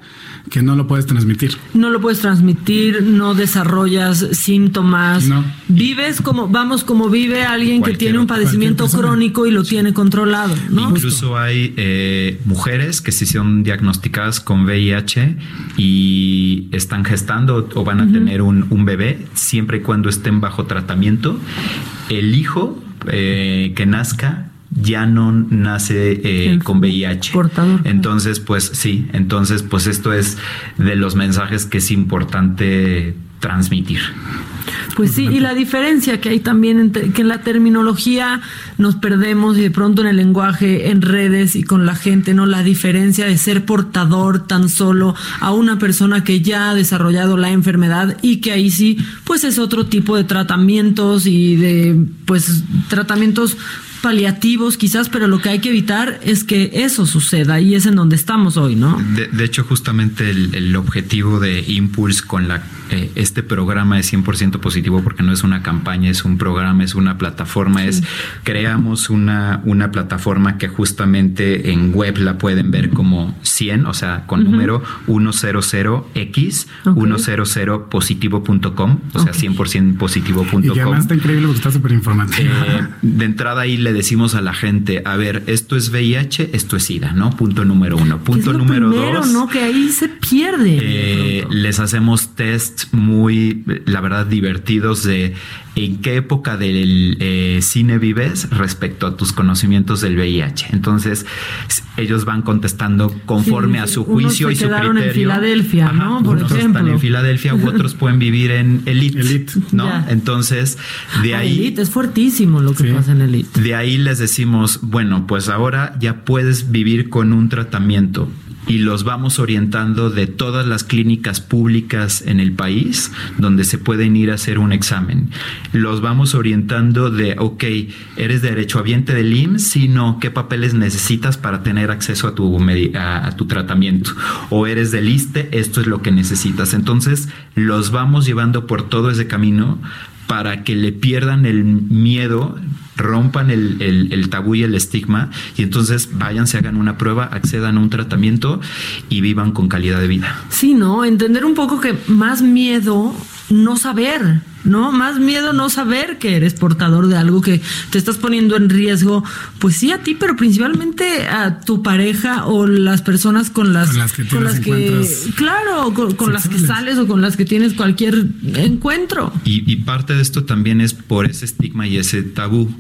Speaker 11: que no lo puedes transmitir.
Speaker 5: No lo puedes transmitir, no desarrollas síntomas.
Speaker 11: No.
Speaker 5: Vives como, vamos, como vive alguien que tiene un padecimiento crónico y lo tiene controlado, ¿no?
Speaker 10: Incluso hay eh, mujeres que sí son diagnosticadas con VIH y están gestando o van a tener un, un bebé siempre y cuando estén bajo tratamiento. El hijo eh, que nazca ya no nace eh, con VIH.
Speaker 5: portador.
Speaker 10: Entonces, pues sí, entonces, pues esto es de los mensajes que es importante transmitir.
Speaker 5: Pues sí, y la diferencia que hay también entre que en la terminología nos perdemos y de pronto en el lenguaje, en redes y con la gente, ¿no? La diferencia de ser portador tan solo a una persona que ya ha desarrollado la enfermedad y que ahí sí, pues es otro tipo de tratamientos y de, pues, tratamientos paliativos quizás, pero lo que hay que evitar es que eso suceda y es en donde estamos hoy, ¿no?
Speaker 10: De, de hecho, justamente el, el objetivo de Impulse con la, eh, este programa es 100% positivo porque no es una campaña, es un programa, es una plataforma, es creamos una, una plataforma que justamente en web la pueden ver como 100, o sea, con número 100x,
Speaker 5: Ok.
Speaker 10: 100positivo.com, o sea,
Speaker 5: Ok.
Speaker 10: 100% positivo.com.
Speaker 11: Y además está increíble porque está súper informativo.
Speaker 10: Eh, de entrada ahí le decimos a la gente, a ver, esto es VIH, esto es SIDA, ¿no? Punto número uno. Punto
Speaker 5: es lo
Speaker 10: número
Speaker 5: primero,
Speaker 10: dos.
Speaker 5: ¿no? Que ahí se pierde.
Speaker 10: eh, les hacemos test muy, la verdad, divertidos de en qué época del eh, cine vives respecto a tus conocimientos del VIH. Entonces, ellos van contestando conforme
Speaker 5: Sí,
Speaker 10: a su
Speaker 5: unos
Speaker 10: juicio
Speaker 5: se
Speaker 10: y su
Speaker 5: quedaron en
Speaker 10: criterio.
Speaker 5: Filadelfia, ¿no? Por
Speaker 10: unos
Speaker 5: ejemplo.
Speaker 10: están en Filadelfia u otros pueden vivir en Elite,
Speaker 11: Elite.
Speaker 10: ¿no?
Speaker 5: Ya.
Speaker 10: Entonces, de
Speaker 5: Ah,
Speaker 10: ahí
Speaker 5: Elite, es fuertísimo lo que
Speaker 11: Sí.
Speaker 5: pasa en Elite.
Speaker 10: de ahí les decimos, bueno, pues ahora ya puedes vivir con un tratamiento y los vamos orientando de todas las clínicas públicas en el país donde se pueden ir a hacer un examen. Los vamos orientando de, ok, eres derechohabiente del IMSS, si no, ¿qué papeles necesitas para tener acceso a tu, a, a tu tratamiento? O eres del ISTE, esto es lo que necesitas. Entonces, los vamos llevando por todo ese camino para que le pierdan el miedo, rompan el, el- el tabú y el estigma y entonces vayan, se hagan una prueba, accedan a un tratamiento y vivan con calidad de vida.
Speaker 5: Sí, ¿no? Entender un poco que más miedo no saber, ¿no? Más miedo no saber que eres portador de algo que te estás poniendo en riesgo, pues sí a ti, pero principalmente a tu pareja o las personas con las,
Speaker 11: Con las que encuentros
Speaker 5: claro, con, con las que sales o con las que tienes cualquier encuentro.
Speaker 10: Y, y parte de esto también es por ese estigma y ese tabú.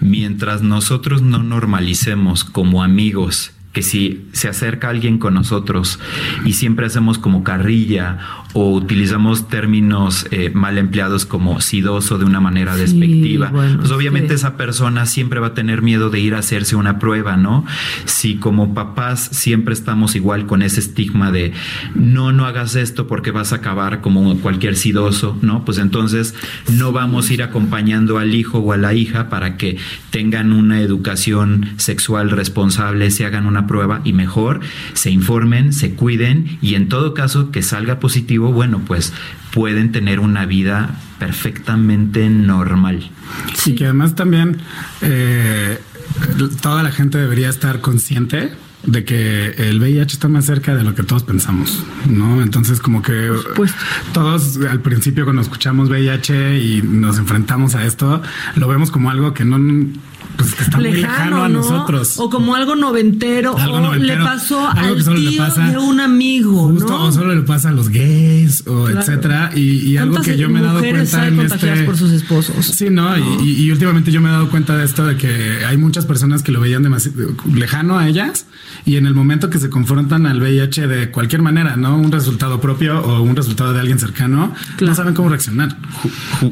Speaker 10: Mientras nosotros no normalicemos como amigos que si se acerca alguien con nosotros y siempre hacemos como carrilla o utilizamos términos eh, mal empleados como sidoso de una manera
Speaker 5: Sí,
Speaker 10: despectiva,
Speaker 5: bueno,
Speaker 10: pues obviamente
Speaker 5: sí.
Speaker 10: esa persona siempre va a tener miedo de ir a hacerse una prueba, ¿no? Si como papás siempre estamos igual con ese estigma de no, no hagas esto porque vas a acabar como cualquier sidoso, ¿no? Pues entonces no vamos a ir acompañando al hijo o a la hija para que tengan una educación sexual responsable, se hagan una prueba y mejor se informen, se cuiden y en todo caso que salga positivo, bueno, pues pueden tener una vida perfectamente normal.
Speaker 11: Y que además también eh, toda la gente debería estar consciente de que el VIH está más cerca de lo que todos pensamos, ¿no? Entonces como que todos al principio cuando escuchamos VIH y nos enfrentamos a esto, lo vemos como algo que no pues está lejano, muy lejano a nosotros.
Speaker 5: O como algo noventero, o le pasó al tío de un amigo. Justo,
Speaker 11: o solo le pasa a los gays, o etcétera. Y, algo que yo me he dado cuenta en este.
Speaker 5: por sus esposos.
Speaker 11: Sí, ¿no? Y, últimamente yo me he dado cuenta de esto de que hay muchas personas que lo veían demasiado lejano a ellas. Y en el momento que se confrontan al VIH de cualquier manera, ¿no? Un resultado propio o un resultado de alguien cercano, no saben cómo reaccionar.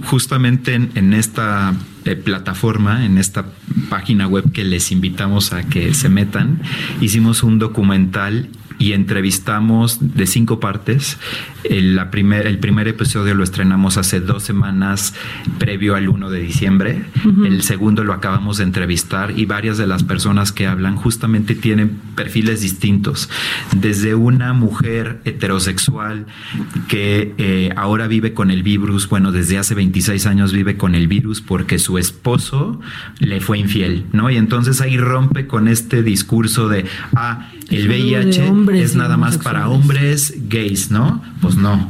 Speaker 10: Justamente en esta eh, plataforma, en esta página web que les invitamos a que se metan, hicimos un documental y entrevistamos de cinco partes. El, la primer, el primer episodio lo estrenamos hace dos semanas previo al 1 de diciembre. El segundo lo acabamos de entrevistar y varias de las personas que hablan justamente tienen perfiles distintos. Desde una mujer heterosexual que eh, ahora vive con el virus, bueno, desde hace 26 años vive con el virus porque su esposo le fue infiel, ¿no? Y entonces ahí rompe con este discurso de, ah, el VIH es nada más para hombres gays, ¿no? Pues no.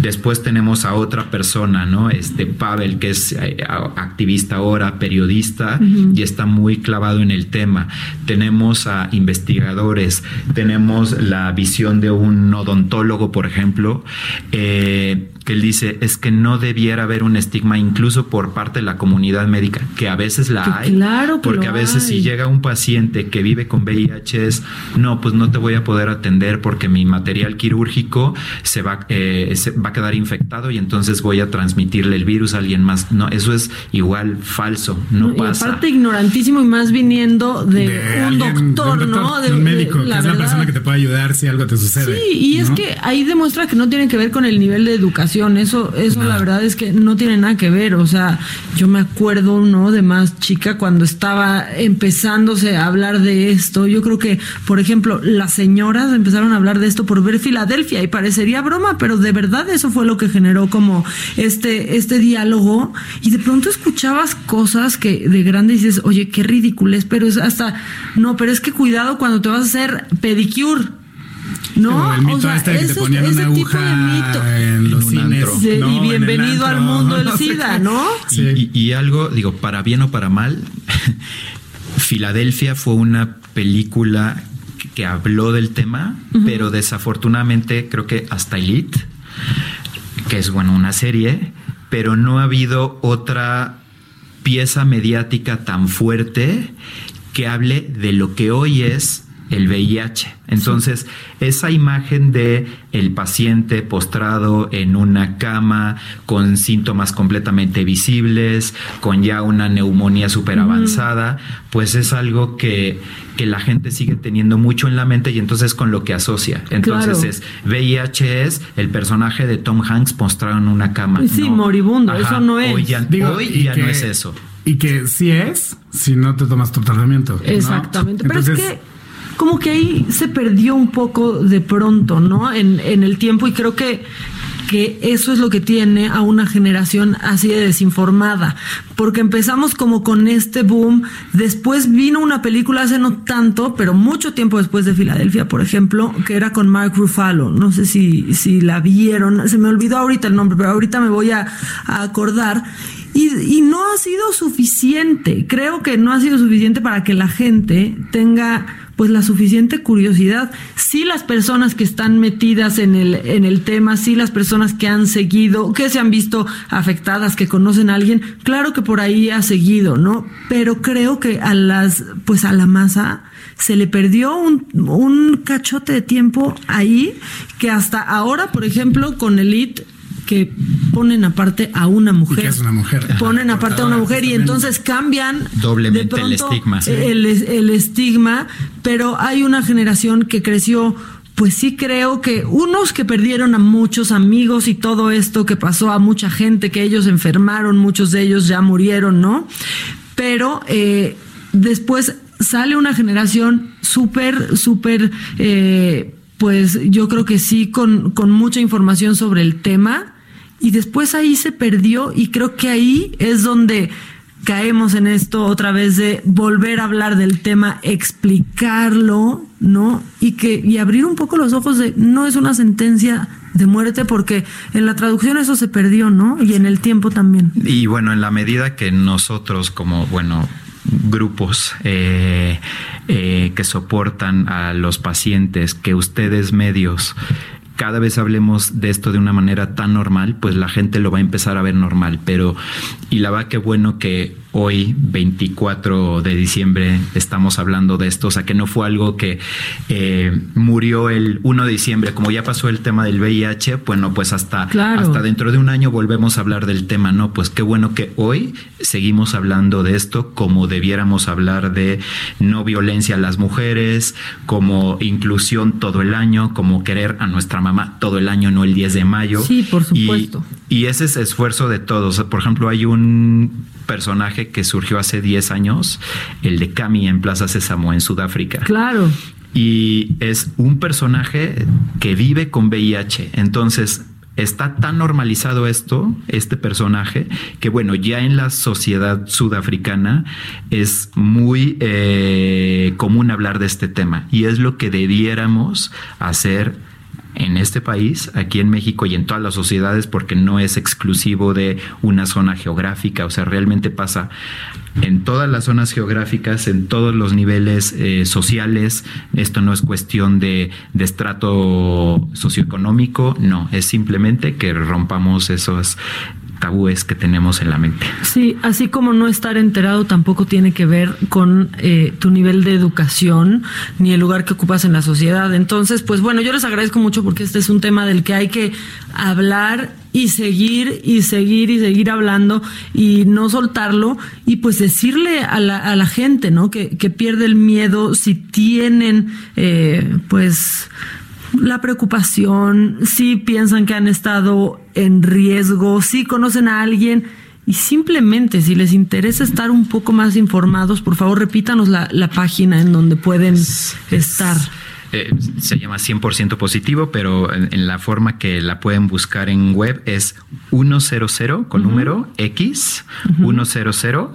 Speaker 10: Después tenemos a otra persona, ¿no? Este Pavel, que es eh, activista ahora, periodista, y está muy clavado en el tema. Tenemos a investigadores, tenemos la visión de un odontólogo, por ejemplo, eh, que él dice es que no debiera haber un estigma incluso por parte de la comunidad médica, que a veces la hay,
Speaker 5: claro
Speaker 10: porque a veces si llega un paciente que vive con VIH es, no, pues no te voy a poder atender porque mi material quirúrgico se va, eh, se va a quedar infectado y entonces voy a transmitirle el virus a alguien más. No, eso es igual falso, no, pasa.
Speaker 5: Y aparte ignorantísimo y más viniendo de, un, doctor, ¿no?
Speaker 11: De un médico, que es la persona que te puede ayudar si algo te sucede.
Speaker 5: Sí, y es que ahí demuestra que no tiene que ver con el nivel de educación eso, eso la verdad es que no tiene nada que ver. O sea, yo me acuerdo, ¿no? De más chica cuando estaba empezándose a hablar de esto. Yo creo que, por ejemplo, las señoras empezaron a hablar de esto por ver Filadelfia y parecería broma, pero de verdad eso fue lo que generó como este, este diálogo. Y de pronto escuchabas cosas que de grande dices, oye, qué ridículo pero es hasta, no, pero es que cuidado cuando te vas a hacer pedicure no,
Speaker 11: el mito este que te ponían una aguja en los cines.
Speaker 5: y bienvenido al mundo del SIDA, ¿no?
Speaker 10: Y, algo, digo, para bien o para mal, *laughs* Filadelfia fue una película que, habló del tema, pero desafortunadamente creo que hasta Elite, que es bueno, una serie, pero no ha habido otra pieza mediática tan fuerte que hable de lo que hoy es el VIH. Entonces, esa imagen de el paciente postrado en una cama con síntomas completamente visibles, con ya una neumonía súper avanzada, pues es algo que, que, la gente sigue teniendo mucho en la mente y entonces con lo que asocia. Entonces es VIH es el personaje de Tom Hanks postrado en una cama.
Speaker 5: Sí, moribundo, eso no es.
Speaker 10: Hoy ya, no es eso.
Speaker 11: Y que sí es si no te tomas tu tratamiento.
Speaker 5: Exactamente. Pero es que como que ahí se perdió un poco de pronto, ¿no? En, en el tiempo y creo que que eso es lo que tiene a una generación así de desinformada, porque empezamos como con este boom, después vino una película hace no tanto, pero mucho tiempo después de Filadelfia, por ejemplo, que era con Mark Ruffalo, no sé si, si la vieron, se me olvidó ahorita el nombre, pero ahorita me voy a, a acordar. Y, y, no ha sido suficiente, creo que no ha sido suficiente para que la gente tenga pues la suficiente curiosidad. Sí las personas que están metidas en el, en el tema, sí las personas que han seguido, que se han visto afectadas, que conocen a alguien, claro que por ahí ha seguido, ¿no? Pero creo que a las, pues a la masa se le perdió un, un cachote de tiempo ahí que hasta ahora, por ejemplo, con Elite que ponen aparte a una mujer.
Speaker 11: es una mujer.
Speaker 5: Ponen aparte a una mujer y entonces cambian
Speaker 10: doblemente el estigma.
Speaker 5: El, el estigma, pero hay una generación que creció pues sí creo que unos que perdieron a muchos amigos y todo esto que pasó a mucha gente, que ellos enfermaron, muchos de ellos ya murieron, ¿no? Pero eh, después sale una generación súper, súper, eh, pues yo creo que sí, con, con mucha información sobre el tema y después ahí se perdió y creo que ahí es donde caemos en esto otra vez de volver a hablar del tema, explicarlo, ¿no? Y que y abrir un poco los ojos de no es una sentencia de muerte porque en la traducción eso se perdió, ¿no? Y en el tiempo también.
Speaker 10: Y bueno, en la medida que nosotros como, bueno, grupos eh, eh, que soportan a los pacientes, que ustedes medios cada vez hablemos de esto de una manera tan normal, pues la gente lo va a empezar a ver normal. Pero, y la va que bueno que hoy, 24 de diciembre, estamos hablando de esto, o sea, que no fue algo que eh, murió el 1 de diciembre, como ya pasó el tema del VIH, bueno, pues hasta, hasta dentro de un año volvemos a hablar del tema, ¿no? Pues qué bueno que hoy seguimos hablando de esto como debiéramos hablar de no violencia a las mujeres, como inclusión todo el año, como querer a nuestra mamá todo el año, no el 10 de mayo.
Speaker 5: Sí, por supuesto.
Speaker 10: Y, y ese es esfuerzo de todos. Por ejemplo, hay un personaje que surgió hace 10 años, el de Cami en Plaza Sésamo en Sudáfrica.
Speaker 5: Claro.
Speaker 10: Y es un personaje que vive con VIH. Entonces, está tan normalizado esto, este personaje, que bueno, ya en la sociedad sudafricana es muy eh, común hablar de este tema y es lo que debiéramos hacer en este país, aquí en México y en todas las sociedades, porque no es exclusivo de una zona geográfica, o sea, realmente pasa en todas las zonas geográficas, en todos los niveles eh, sociales. Esto no es cuestión de, de, estrato socioeconómico, no, es simplemente que rompamos esos tabúes que tenemos en la mente.
Speaker 5: Sí, así como no estar enterado tampoco tiene que ver con eh, tu nivel de educación ni el lugar que ocupas en la sociedad. Entonces, pues bueno, yo les agradezco mucho porque este es un tema del que hay que hablar y seguir y seguir y seguir hablando y no soltarlo y pues decirle a la, gente, ¿no? Que, que pierde el miedo si tienen, eh, pues la preocupación, si piensan que han estado en riesgo, si conocen a alguien y simplemente si les interesa estar un poco más informados, por favor repítanos la, la página en donde pueden estar.
Speaker 10: Eh, se llama 100% positivo, pero en, en, la forma que la pueden buscar en web es 100 con uh -huh. número X, uh -huh. 100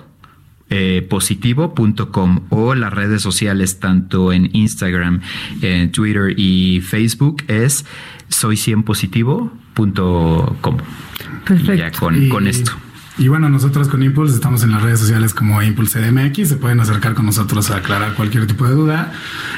Speaker 10: eh, positivo.com o las redes sociales tanto en Instagram, en Twitter y Facebook es soy 100 positivo.com.
Speaker 5: Perfecto.
Speaker 10: Y ya con,
Speaker 11: y,
Speaker 10: con esto.
Speaker 11: Y bueno, nosotros con Impulse estamos en las redes sociales como Impulse DMX. Se pueden acercar con nosotros a aclarar cualquier tipo de duda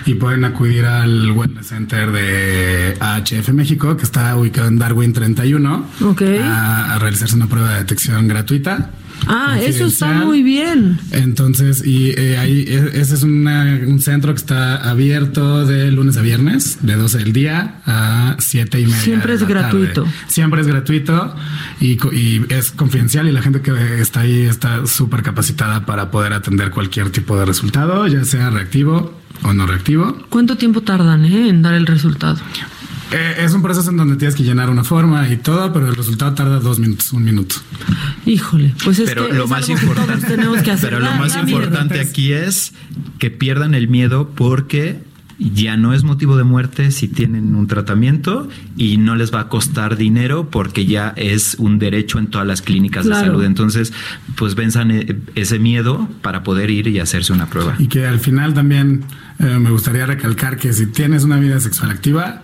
Speaker 11: y pueden acudir al Wellness Center de AHF México, que está ubicado en Darwin 31,
Speaker 5: okay.
Speaker 11: a, a realizarse una prueba de detección gratuita.
Speaker 5: Ah, eso está muy bien.
Speaker 11: Entonces, y eh, ahí ese es una, un centro que está abierto de lunes a viernes, de 12 del día a 7 y media.
Speaker 5: Siempre es gratuito.
Speaker 11: Tarde. Siempre es gratuito y, y, es confidencial y la gente que está ahí está súper capacitada para poder atender cualquier tipo de resultado, ya sea reactivo o no reactivo.
Speaker 5: ¿Cuánto tiempo tardan eh, en dar el resultado?
Speaker 11: Eh, es un proceso en donde tienes que llenar una forma y todo, pero el resultado tarda dos minutos, un minuto.
Speaker 5: Híjole, pues es
Speaker 10: pero
Speaker 5: que
Speaker 10: lo
Speaker 5: es
Speaker 10: más
Speaker 5: algo
Speaker 10: importante,
Speaker 5: que tenemos que hacer.
Speaker 10: pero lo más importante aquí es que pierdan el miedo porque ya no es motivo de muerte si tienen un tratamiento y no les va a costar dinero porque ya es un derecho en todas las clínicas claro. de salud. Entonces, pues venzan ese miedo para poder ir y hacerse una prueba.
Speaker 11: Y que al final también eh, me gustaría recalcar que si tienes una vida sexual activa,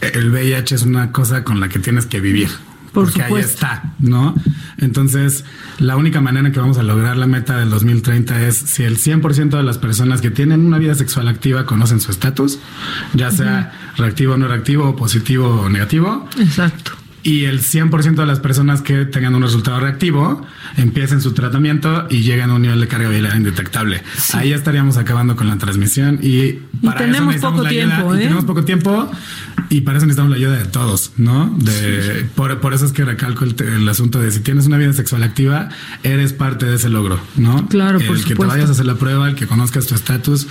Speaker 11: el VIH es una cosa con la que tienes que vivir.
Speaker 5: Por
Speaker 11: porque
Speaker 5: supuesto.
Speaker 11: ahí está, ¿no? Entonces, la única manera que vamos a lograr la meta del 2030 es si el 100% de las personas que tienen una vida sexual activa conocen su estatus, ya sea uh -huh. reactivo o no reactivo, positivo o negativo.
Speaker 5: Exacto
Speaker 11: y el 100% de las personas que tengan un resultado reactivo empiecen su tratamiento y lleguen a un nivel de carga viral indetectable. Sí. Ahí estaríamos acabando con la transmisión y, para
Speaker 5: y tenemos
Speaker 11: eso
Speaker 5: poco
Speaker 11: ayuda,
Speaker 5: tiempo, ¿eh?
Speaker 11: y tenemos poco tiempo y para eso necesitamos la ayuda de todos, ¿no? De, sí. por, por, eso es que recalco el, el, asunto de si tienes una vida sexual activa, eres parte de ese logro, ¿no?
Speaker 5: Claro,
Speaker 11: el
Speaker 5: por
Speaker 11: que
Speaker 5: supuesto.
Speaker 11: te vayas a hacer la prueba, el que conozcas tu estatus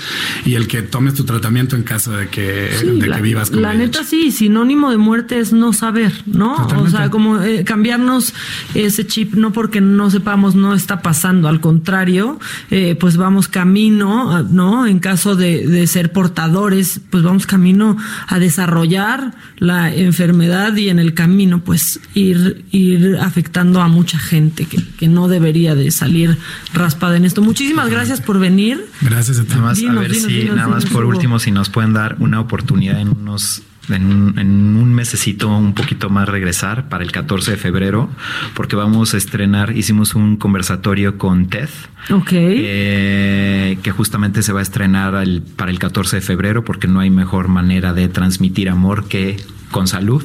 Speaker 11: y el que tomes tu tratamiento en caso de que,
Speaker 5: sí,
Speaker 11: de
Speaker 5: la,
Speaker 11: que vivas con
Speaker 5: La
Speaker 11: VIH.
Speaker 5: neta sí, sinónimo de muerte es no saber, ¿no? O sea, como eh, cambiarnos ese chip, no porque no sepamos, no está pasando, al contrario, eh, pues vamos camino, ¿no? En caso de, de ser portadores, pues vamos camino a desarrollar la enfermedad y en el camino, pues ir, ir afectando a mucha gente que, que no debería de salir raspada en esto. Muchísimas gracias por venir.
Speaker 11: Gracias a ti.
Speaker 10: Nada más, a ver
Speaker 5: dinos,
Speaker 10: si,
Speaker 5: dinos,
Speaker 10: nada más
Speaker 5: dinos,
Speaker 10: por último, si nos pueden dar una oportunidad en unos. En un, en un mesecito un poquito más regresar para el 14 de febrero porque vamos a estrenar hicimos un conversatorio con TED
Speaker 5: Ok.
Speaker 10: eh, que justamente se va a estrenar al- para el 14 de febrero porque no hay mejor manera de transmitir amor que con salud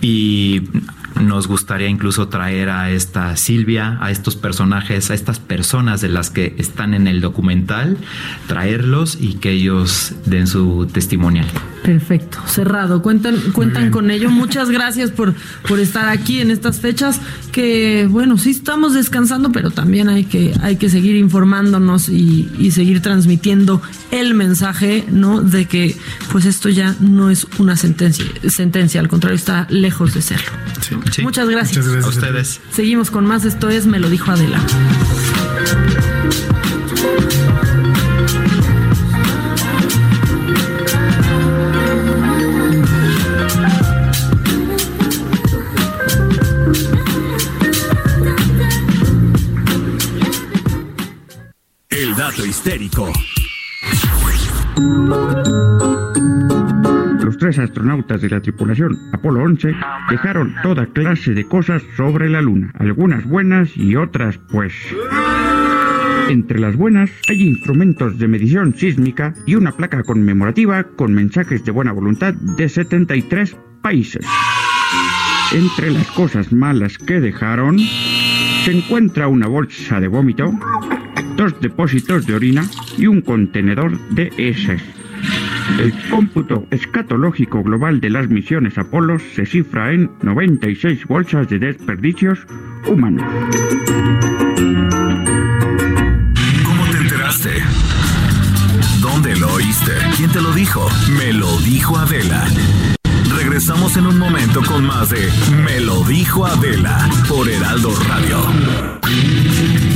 Speaker 10: y nos gustaría incluso traer a esta Silvia, a estos personajes, a estas personas de las que están en el documental, traerlos y que ellos den su testimonial.
Speaker 5: Perfecto, cerrado. Cuentan, cuentan con ello. Muchas gracias por, por estar aquí en estas fechas que, bueno, sí estamos descansando, pero también hay que, hay que seguir informándonos y, y seguir transmitiendo el mensaje, ¿no? De que, pues esto ya no es una sentencia, sentencia, al contrario, está lejos de serlo.
Speaker 10: Sí.
Speaker 5: Muchas gracias.
Speaker 10: A ustedes.
Speaker 5: Seguimos con más. Esto es Me lo dijo Adela.
Speaker 8: El dato histérico.
Speaker 12: Tres astronautas de la tripulación Apolo 11 dejaron toda clase de cosas sobre la Luna, algunas buenas y otras pues... Entre las buenas hay instrumentos de medición sísmica y una placa conmemorativa con mensajes de buena voluntad de 73 países. Entre las cosas malas que dejaron se encuentra una bolsa de vómito, dos depósitos de orina y un contenedor de heces. El cómputo escatológico global de las misiones Apolo se cifra en 96 bolsas de desperdicios humanos.
Speaker 8: ¿Cómo te enteraste? ¿Dónde lo oíste? ¿Quién te lo dijo? Me lo dijo Adela. Regresamos en un momento con más de Me lo dijo Adela por Heraldo Radio.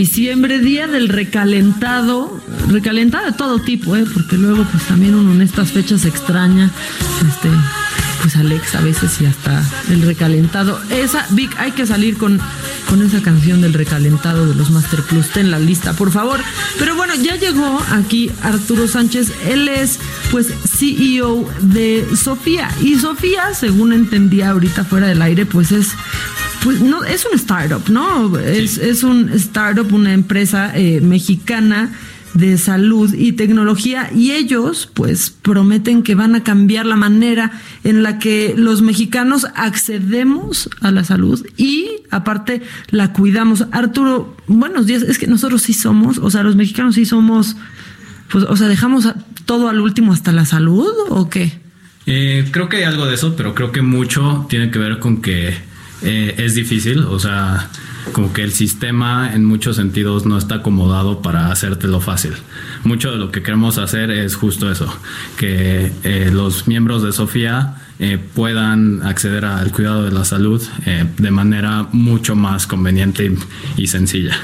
Speaker 5: Diciembre, día del recalentado, recalentado de todo tipo, ¿eh? porque luego pues también uno en estas fechas extraña, este, pues Alex a veces y hasta el recalentado. Esa, Vic, hay que salir con, con esa canción del recalentado de los Master Plus, ten la lista, por favor. Pero bueno, ya llegó aquí Arturo Sánchez, él es pues CEO de Sofía y Sofía, según entendía ahorita fuera del aire, pues es pues no, es un startup, ¿no? Es, es un startup, una empresa eh, mexicana de salud y tecnología y ellos pues prometen que van a cambiar la manera en la que los mexicanos accedemos a la salud y aparte la cuidamos. Arturo, buenos días, es que nosotros sí somos, o sea, los mexicanos sí somos, pues, o sea, dejamos todo al último hasta la salud o qué?
Speaker 13: Eh, creo que hay algo de eso, pero creo que mucho tiene que ver con que eh, es difícil, o sea, como que el sistema en muchos sentidos no está acomodado para hacértelo fácil. Mucho de lo que queremos hacer es justo eso, que eh, los miembros de Sofía eh, puedan acceder al cuidado de la salud eh, de manera mucho más conveniente y, y sencilla.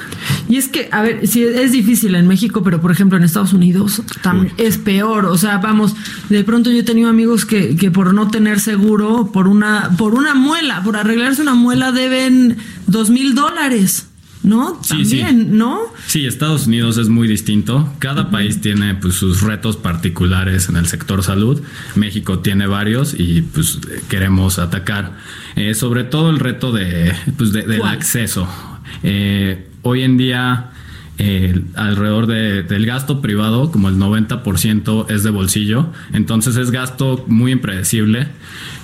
Speaker 5: Y es que, a ver, sí es difícil en México, pero por ejemplo en Estados Unidos tam- es peor. O sea, vamos, de pronto yo he tenido amigos que, que por no tener seguro, por una, por una muela, por arreglarse una muela deben dos mil dólares, ¿no?
Speaker 13: Sí, sí.
Speaker 5: También, ¿no?
Speaker 13: Sí, Estados Unidos es muy distinto. Cada país tiene pues, sus retos particulares en el sector salud. México tiene varios y pues queremos atacar eh, sobre todo el reto de, pues, de- del acceso. Eh, hoy en día eh, alrededor de, del gasto privado, como el 90% es de bolsillo, entonces es gasto muy impredecible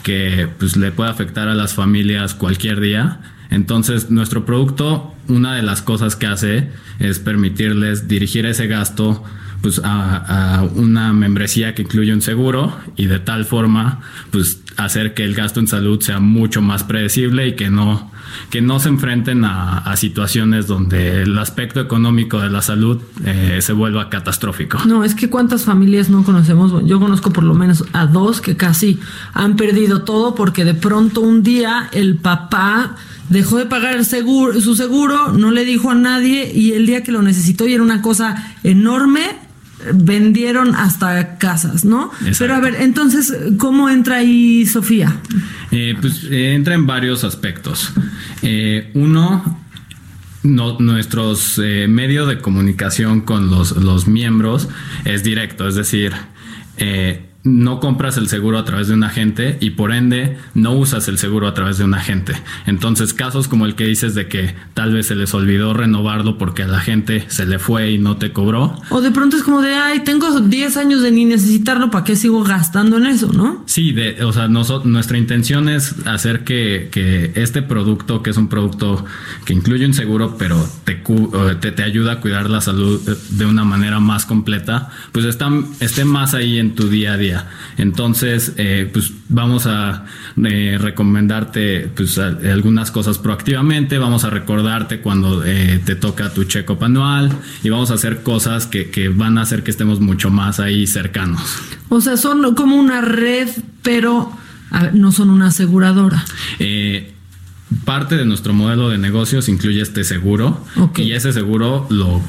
Speaker 13: que pues, le puede afectar a las familias cualquier día. Entonces nuestro producto, una de las cosas que hace es permitirles dirigir ese gasto pues a, una membresía que incluye un seguro y de tal forma pues hacer que el gasto en salud sea mucho más predecible y que no que no se enfrenten a, a situaciones donde el aspecto económico de la salud eh, se vuelva catastrófico.
Speaker 5: No, es que cuántas familias no conocemos. Yo conozco por lo menos a dos que casi han perdido todo porque de pronto un día el papá dejó de pagar seguro, su seguro, no le dijo a nadie y el día que lo necesitó y era una cosa enorme, vendieron hasta casas, ¿no?
Speaker 13: Exacto.
Speaker 5: Pero a ver, entonces, ¿cómo entra ahí Sofía?
Speaker 13: Eh, pues eh, entra en varios aspectos. Eh, uno, no, nuestros eh, medios de comunicación con los, los, miembros es directo, es decir, eh, no compras el seguro a través de un agente y por ende no usas el seguro a través de un agente. Entonces casos como el que dices de que tal vez se les olvidó renovarlo porque a la gente se le fue y no te cobró.
Speaker 5: O de pronto es como de, ay, tengo 10 años de ni necesitarlo, ¿para qué sigo gastando en eso, no?
Speaker 13: Sí, de, o sea, noso, nuestra intención es hacer que, que, este producto, que es un producto que incluye un seguro, pero te, te, te ayuda a cuidar la salud de una manera más completa, pues está, esté más ahí en tu día a día. Entonces, eh, pues vamos a eh, recomendarte pues, a, algunas cosas proactivamente, vamos a recordarte cuando eh, te toca tu check-up anual y vamos a hacer cosas que, que, van a hacer que estemos mucho más ahí cercanos.
Speaker 5: O sea, son como una red, pero ver, no son una aseguradora.
Speaker 13: Eh, parte de nuestro modelo de negocios incluye este seguro
Speaker 5: okay.
Speaker 13: y ese seguro lo,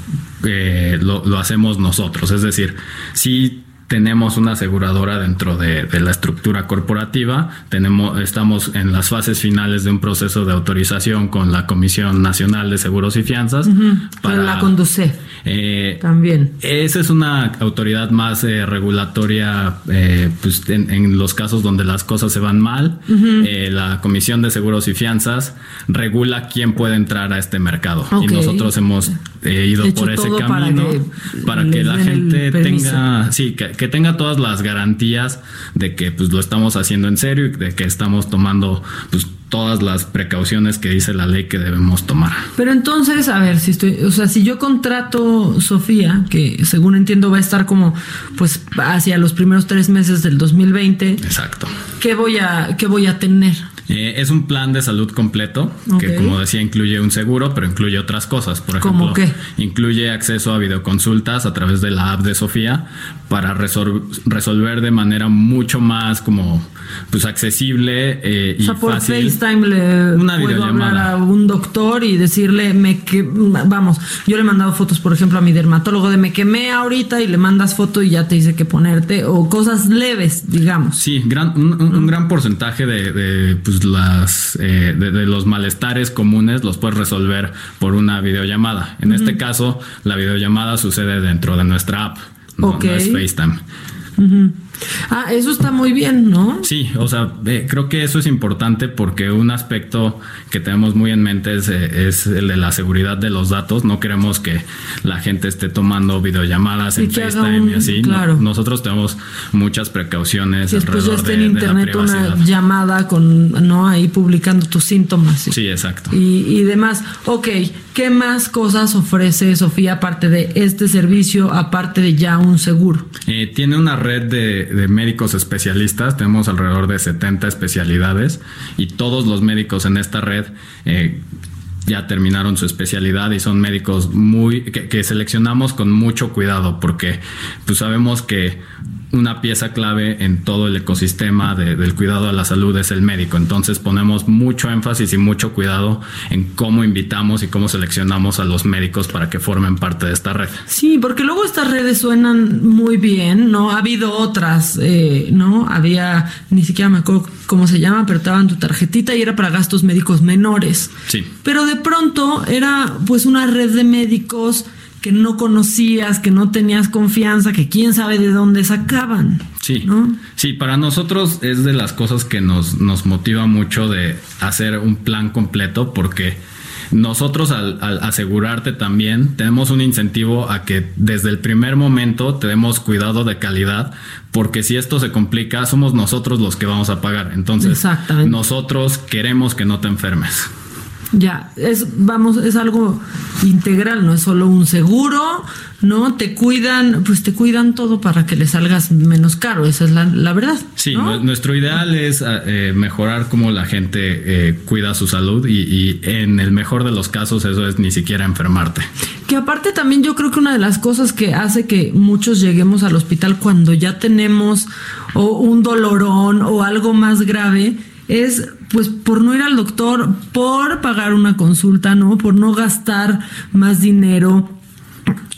Speaker 13: eh, lo, lo, hacemos nosotros. Es decir, si tenemos una aseguradora dentro de, de, la estructura corporativa, tenemos, estamos en las fases finales de un proceso de autorización con la Comisión Nacional de Seguros y Fianzas.
Speaker 5: Uh -huh. para la conduce.
Speaker 13: Eh,
Speaker 5: También.
Speaker 13: Esa es una autoridad más eh, regulatoria eh, pues en, en, los casos donde las cosas se van mal. Uh -huh. la Comisión de Seguros y Fianzas regula quién puede entrar a este mercado.
Speaker 5: Okay.
Speaker 13: Y nosotros hemos ido
Speaker 5: Hecho
Speaker 13: por ese camino
Speaker 5: para que,
Speaker 13: para que la gente tenga, sí, que, que tenga todas las garantías de que pues lo estamos haciendo en serio y de que estamos tomando pues todas las precauciones que dice la ley que debemos tomar.
Speaker 5: Pero entonces, a ver, si estoy, o sea, si yo contrato Sofía, que según entiendo va a estar como pues hacia los primeros tres meses del 2020.
Speaker 13: Exacto.
Speaker 5: ¿Qué voy a, qué voy a tener?
Speaker 13: Eh, es un plan de salud completo
Speaker 5: okay.
Speaker 13: que, como decía, incluye un seguro, pero incluye otras cosas. Por ejemplo,
Speaker 5: ¿Cómo qué?
Speaker 13: incluye acceso a videoconsultas a través de la app de Sofía para resol resolver de manera mucho más como pues accesible eh,
Speaker 5: o sea,
Speaker 13: y fácil.
Speaker 5: FaceTime le
Speaker 13: una
Speaker 5: puedo hablar a un doctor y decirle me que vamos, yo le he mandado fotos, por ejemplo, a mi dermatólogo de me quemé ahorita y le mandas foto y ya te dice que ponerte o cosas leves, digamos.
Speaker 13: Sí, gran, un, un, un gran porcentaje de, de pues las eh, de, de, los malestares comunes los puedes resolver por una videollamada. En uh -huh. este caso, la videollamada sucede dentro de nuestra app, no,
Speaker 5: okay.
Speaker 13: no es FaceTime.
Speaker 5: Uh -huh. Ah, eso está muy bien, ¿no?
Speaker 13: Sí, o sea, eh, creo que eso es importante porque un aspecto que tenemos muy en mente es, eh, es, el de la seguridad de los datos. No queremos que la gente esté tomando videollamadas en FaceTime un, y así.
Speaker 5: Claro.
Speaker 13: No, nosotros tenemos muchas precauciones
Speaker 5: y después
Speaker 13: alrededor
Speaker 5: ya está
Speaker 13: de,
Speaker 5: en internet
Speaker 13: de
Speaker 5: una llamada con, ¿no? Ahí publicando tus síntomas.
Speaker 13: Sí, sí exacto.
Speaker 5: Y, y demás. Ok, ¿qué más cosas ofrece Sofía aparte de este servicio, aparte de ya un seguro?
Speaker 13: Eh, tiene una red de, de, médicos especialistas, tenemos alrededor de 70 especialidades y todos los médicos en esta red eh, ya terminaron su especialidad y son médicos muy que, que seleccionamos con mucho cuidado porque pues sabemos que una pieza clave en todo el ecosistema de, del cuidado a la salud es el médico. Entonces ponemos mucho énfasis y mucho cuidado en cómo invitamos y cómo seleccionamos a los médicos para que formen parte de esta red.
Speaker 5: Sí, porque luego estas redes suenan muy bien, ¿no? Ha habido otras, eh, ¿no? Había, ni siquiera me acuerdo cómo se llama, pero te daban tu tarjetita y era para gastos médicos menores.
Speaker 13: Sí.
Speaker 5: Pero de pronto era pues una red de médicos que no conocías, que no tenías confianza, que quién sabe de dónde sacaban.
Speaker 13: Sí,
Speaker 5: ¿no?
Speaker 13: sí, para nosotros es de las cosas que nos, nos motiva mucho de hacer un plan completo porque nosotros al, al, asegurarte también tenemos un incentivo a que desde el primer momento te demos cuidado de calidad, porque si esto se complica, somos nosotros los que vamos a pagar. Entonces, nosotros queremos que no te enfermes.
Speaker 5: Ya, es, vamos, es algo integral, no es solo un seguro, ¿no? Te cuidan, pues te cuidan todo para que le salgas menos caro, esa es la, la verdad.
Speaker 13: Sí, nuestro ideal es eh, mejorar cómo la gente eh, cuida su salud y, y, en el mejor de los casos eso es ni siquiera enfermarte.
Speaker 5: Que aparte también yo creo que una de las cosas que hace que muchos lleguemos al hospital cuando ya tenemos o un dolorón o algo más grave, es pues por no ir al doctor, por pagar una consulta, ¿no? Por no gastar más dinero.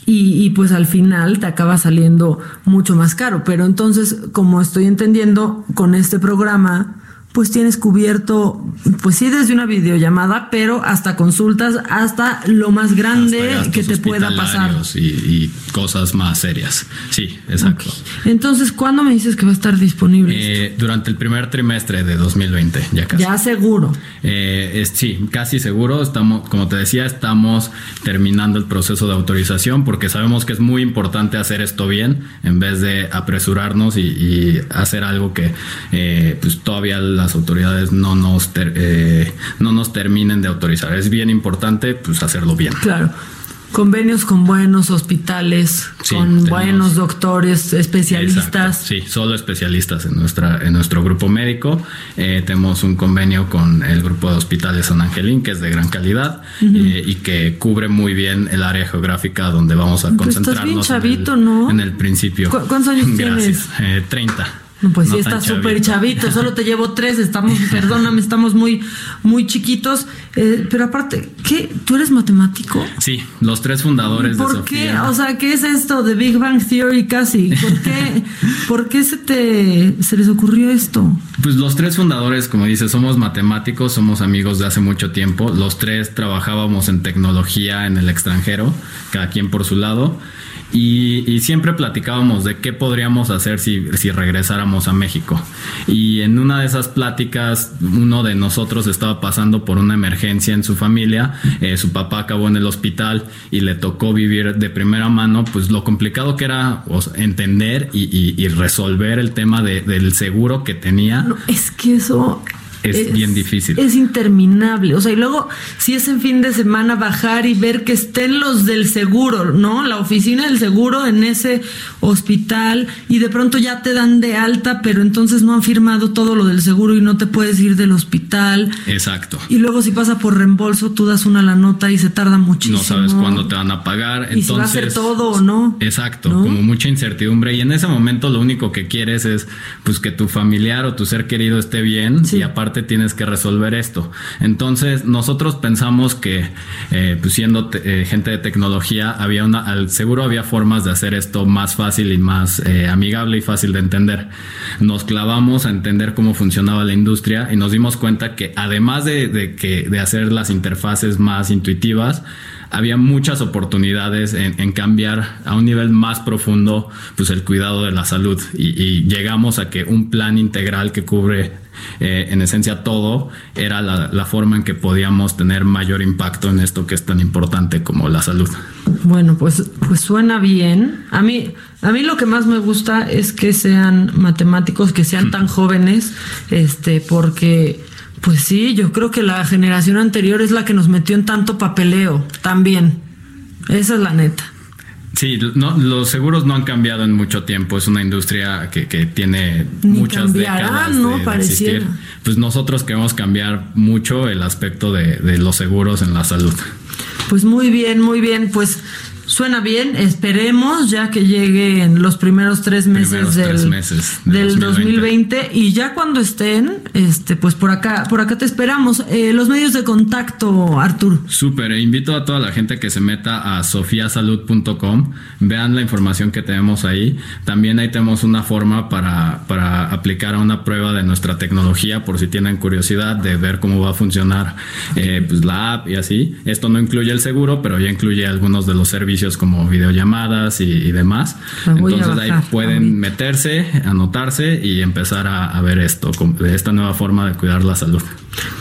Speaker 5: Y, y, pues al final te acaba saliendo mucho más caro. Pero entonces, como estoy entendiendo, con este programa pues tienes cubierto, pues sí, desde una videollamada, pero hasta consultas, hasta lo más grande que te pueda pasar.
Speaker 13: Y, y, cosas más serias. Sí, exacto.
Speaker 5: Entonces, ¿cuándo me dices que va a estar disponible?
Speaker 13: Eh, durante el primer trimestre de 2020, ya casi.
Speaker 5: Ya seguro.
Speaker 13: Eh, es, sí, casi seguro. Estamos, como te decía, estamos terminando el proceso de autorización porque sabemos que es muy importante hacer esto bien en vez de apresurarnos y, y hacer algo que eh, pues todavía la las autoridades no nos, eh, no nos terminen de autorizar. Es bien importante pues hacerlo bien.
Speaker 5: Claro convenios con buenos hospitales, con buenos doctores, especialistas.
Speaker 13: Sí, solo especialistas en nuestra en nuestro grupo médico. Eh, tenemos un convenio con el grupo de hospitales San Angelín, que es de gran calidad eh, y que cubre muy bien el área geográfica donde vamos a concentrarnos.
Speaker 5: Estás bien chavito, en el, ¿no?
Speaker 13: En el principio.
Speaker 5: ¿Cuántos años *laughs*
Speaker 13: Gracias.
Speaker 5: tienes?
Speaker 13: Eh, 30.
Speaker 5: Pues sí, está súper chavito, solo te llevo tres, estamos, *laughs* perdóname, estamos muy, muy chiquitos. Eh, pero aparte, ¿qué? ¿Tú eres matemático?
Speaker 13: Sí, los tres fundadores
Speaker 5: ¿Por
Speaker 13: de
Speaker 5: qué? O sea, ¿qué es esto de Big Bang Theory casi? ¿Por qué, *laughs* ¿por qué se te se les ocurrió esto?
Speaker 13: Pues los tres fundadores, como dices, somos matemáticos, somos amigos de hace mucho tiempo. Los tres trabajábamos en tecnología en el extranjero, cada quien por su lado. Y, siempre platicábamos de qué podríamos hacer si, si, regresáramos a México. Y en una de esas pláticas, uno de nosotros estaba pasando por una emergencia en su familia, eh, su papá acabó en el hospital y le tocó vivir de primera mano, pues lo complicado que era entender y, resolver el tema de, del seguro que tenía.
Speaker 5: Es que eso
Speaker 13: es, es, bien difícil.
Speaker 5: Es interminable. O sea, y luego, si es en fin de semana, bajar y ver que estén los del seguro, ¿no? La oficina del seguro en ese hospital y de pronto ya te dan de alta, pero entonces no han firmado todo lo del seguro y no te puedes ir del hospital.
Speaker 13: Exacto.
Speaker 5: Y luego, si pasa por reembolso, tú das una la nota y se tarda muchísimo.
Speaker 13: No sabes cuándo te van a pagar.
Speaker 5: Y
Speaker 13: entonces,
Speaker 5: si va a ser todo o no.
Speaker 13: Exacto. ¿no? Como mucha incertidumbre. Y en ese momento, lo único que quieres es, pues, que tu familiar o tu ser querido esté bien sí. y aparte tienes que resolver esto. Entonces, nosotros pensamos que, eh, pues siendo eh, gente de tecnología, había una, al seguro había formas de hacer esto más fácil y más eh, amigable y fácil de entender. Nos clavamos a entender cómo funcionaba la industria y nos dimos cuenta que además de, que, de hacer las interfaces más intuitivas, había muchas oportunidades en, cambiar a un nivel más profundo pues el cuidado de la salud y llegamos a que un plan integral que cubre eh, en esencia todo era la, la, forma en que podíamos tener mayor impacto en esto que es tan importante como la salud.
Speaker 5: Bueno, pues, pues suena bien. A mí, a mí lo que más me gusta es que sean matemáticos, que sean tan jóvenes, este, porque pues sí, yo creo que la generación anterior es la que nos metió en tanto papeleo también. Esa es la neta.
Speaker 13: Sí, no, los seguros no han cambiado en mucho tiempo. Es una industria que, que tiene
Speaker 5: Ni
Speaker 13: muchas décadas
Speaker 5: ¿no?
Speaker 13: de, de, existir. Pues nosotros queremos cambiar mucho el aspecto de, de los seguros en la salud.
Speaker 5: Pues muy bien, muy bien. Pues Suena bien, esperemos ya que llegue en los primeros tres meses,
Speaker 13: primeros
Speaker 5: del,
Speaker 13: tres meses
Speaker 5: del 2020. 2020. y ya cuando estén, este, pues por acá, por acá te esperamos. Eh, los medios de contacto, Arturo.
Speaker 13: Súper, invito a toda la gente que se meta a sofiasalud.com, vean la información que tenemos ahí. También ahí tenemos una forma para, para aplicar a una prueba de nuestra tecnología por si tienen curiosidad de ver cómo va a funcionar eh, pues la app y así. Esto no incluye el seguro, pero ya incluye algunos de los servicios como videollamadas y, y demás. Entonces ahí pueden también. meterse, anotarse y empezar a, a ver esto, esta nueva forma de cuidar la salud.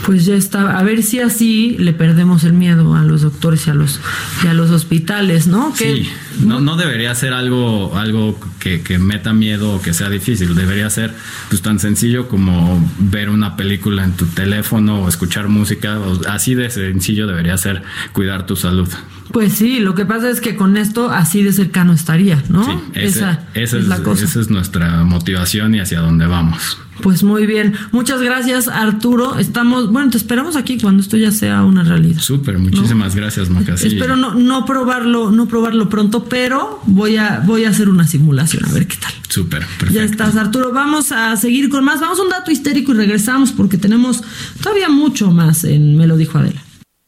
Speaker 5: Pues ya está, a ver si así le perdemos el miedo a los doctores y a los, y a los hospitales, ¿no? Que
Speaker 13: Sí, no, no debería ser algo, algo que, que meta miedo o que sea difícil. Debería ser pues tan sencillo como ver una película en tu teléfono o escuchar música. así de sencillo debería ser cuidar tu salud.
Speaker 5: Pues sí, lo que pasa es que con esto así de cercano estaría, ¿no?
Speaker 13: Ese-
Speaker 5: esa,
Speaker 13: esa
Speaker 5: es la cosa.
Speaker 13: esa es nuestra motivación y hacia dónde vamos.
Speaker 5: Pues muy bien. Muchas gracias, Arturo. Estamos, bueno, te esperamos aquí cuando esto ya sea una realidad.
Speaker 13: Súper, muchísimas gracias, Maca. Sí.
Speaker 5: Espero no, no probarlo, no probarlo pronto, pero voy a, voy a hacer una simulación a ver qué tal.
Speaker 13: Súper,
Speaker 5: Ya
Speaker 13: perfecto.
Speaker 5: estás, Arturo. Vamos a seguir con más. Vamos a un dato histérico y regresamos porque tenemos todavía mucho más en Me lo dijo Adela.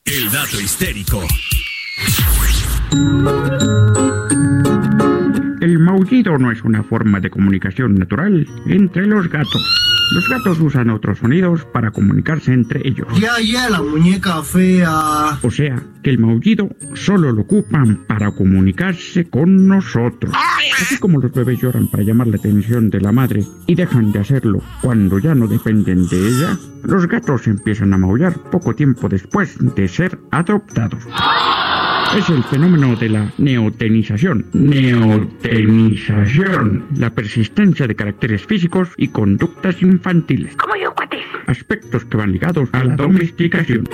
Speaker 14: El dato histérico. Thank you.
Speaker 12: El maullido no es una forma de comunicación natural entre los gatos. Los gatos usan otros sonidos para comunicarse entre ellos.
Speaker 15: Ya, ya, la muñeca fea.
Speaker 12: O sea, que el maullido solo lo ocupan para comunicarse con nosotros. Así como los bebés lloran para llamar la atención de la madre y dejan de hacerlo cuando ya no dependen de ella, los gatos empiezan a maullar poco tiempo después de ser adoptados. Es el fenómeno de la neotenización. Neotenización. La persistencia de caracteres físicos y conductas infantiles. Como yo, Aspectos que van ligados a la domesticación.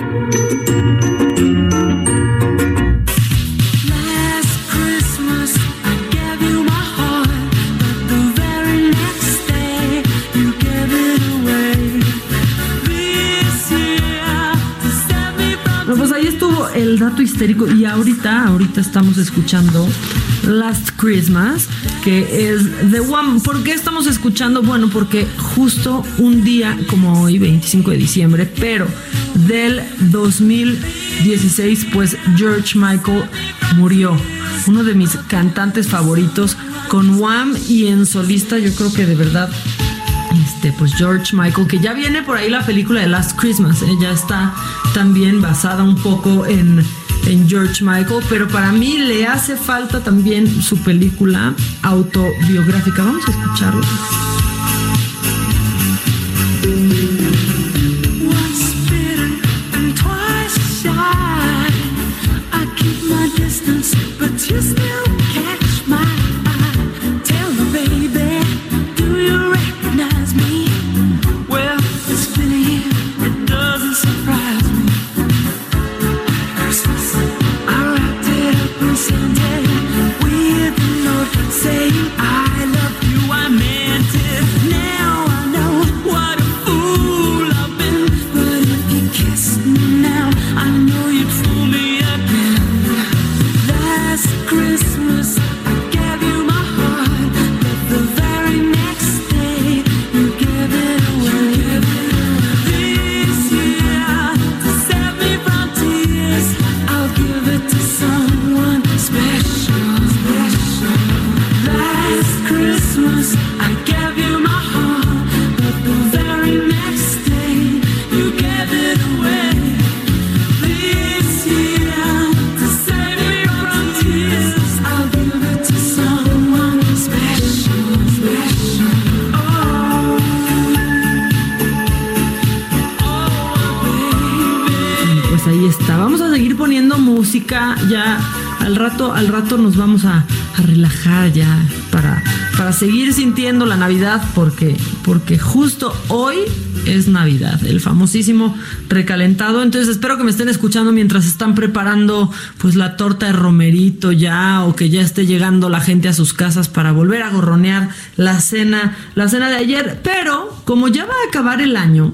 Speaker 5: El dato histérico y ahorita, ahorita estamos escuchando Last Christmas, que es The One. ¿Por qué estamos escuchando? Bueno, porque justo un día como hoy, 25 de diciembre, pero del 2016, pues George Michael murió. Uno de mis cantantes favoritos con Wham y en solista, yo creo que de verdad este, pues George Michael, que ya viene por ahí la película de Last Christmas, ya está también basada un poco en, en George Michael, pero para mí le hace falta también su película autobiográfica. Vamos a escucharlo.
Speaker 9: Once
Speaker 5: ya. Al rato, al rato nos vamos a, a relajar ya para, para seguir sintiendo la Navidad porque, porque justo hoy es Navidad, el famosísimo recalentado. Entonces espero que me estén escuchando mientras están preparando pues la torta de romerito ya o que ya esté llegando la gente a sus casas para volver a gorronear la cena, la cena de ayer. Pero como ya va a acabar el año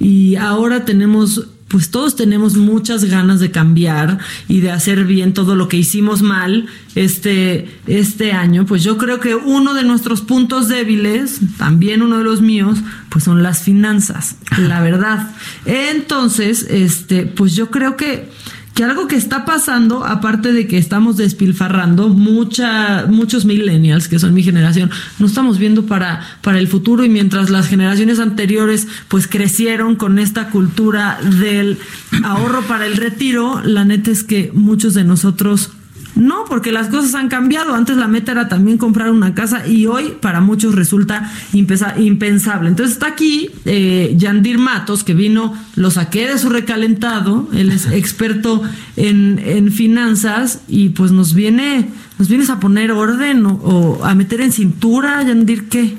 Speaker 5: y ahora tenemos pues todos tenemos muchas ganas de cambiar y de hacer bien todo lo que hicimos mal este, este año, pues yo creo que uno de nuestros puntos débiles, también uno de los míos, pues son las finanzas, la verdad. Entonces, este, pues yo creo que que algo que está pasando, aparte de que estamos despilfarrando, mucha, muchos millennials, que son mi generación, no estamos viendo para, para el futuro y mientras las generaciones anteriores pues crecieron con esta cultura del ahorro para el retiro, la neta es que muchos de nosotros No, porque las cosas han cambiado. Antes la meta era también comprar una casa y hoy para muchos resulta impensable. Entonces está aquí eh, Yandir Matos, que vino, lo saqué de su recalentado, él es experto en, en finanzas y pues nos viene, nos vienes a poner orden o, a meter en cintura, Yandir, ¿qué?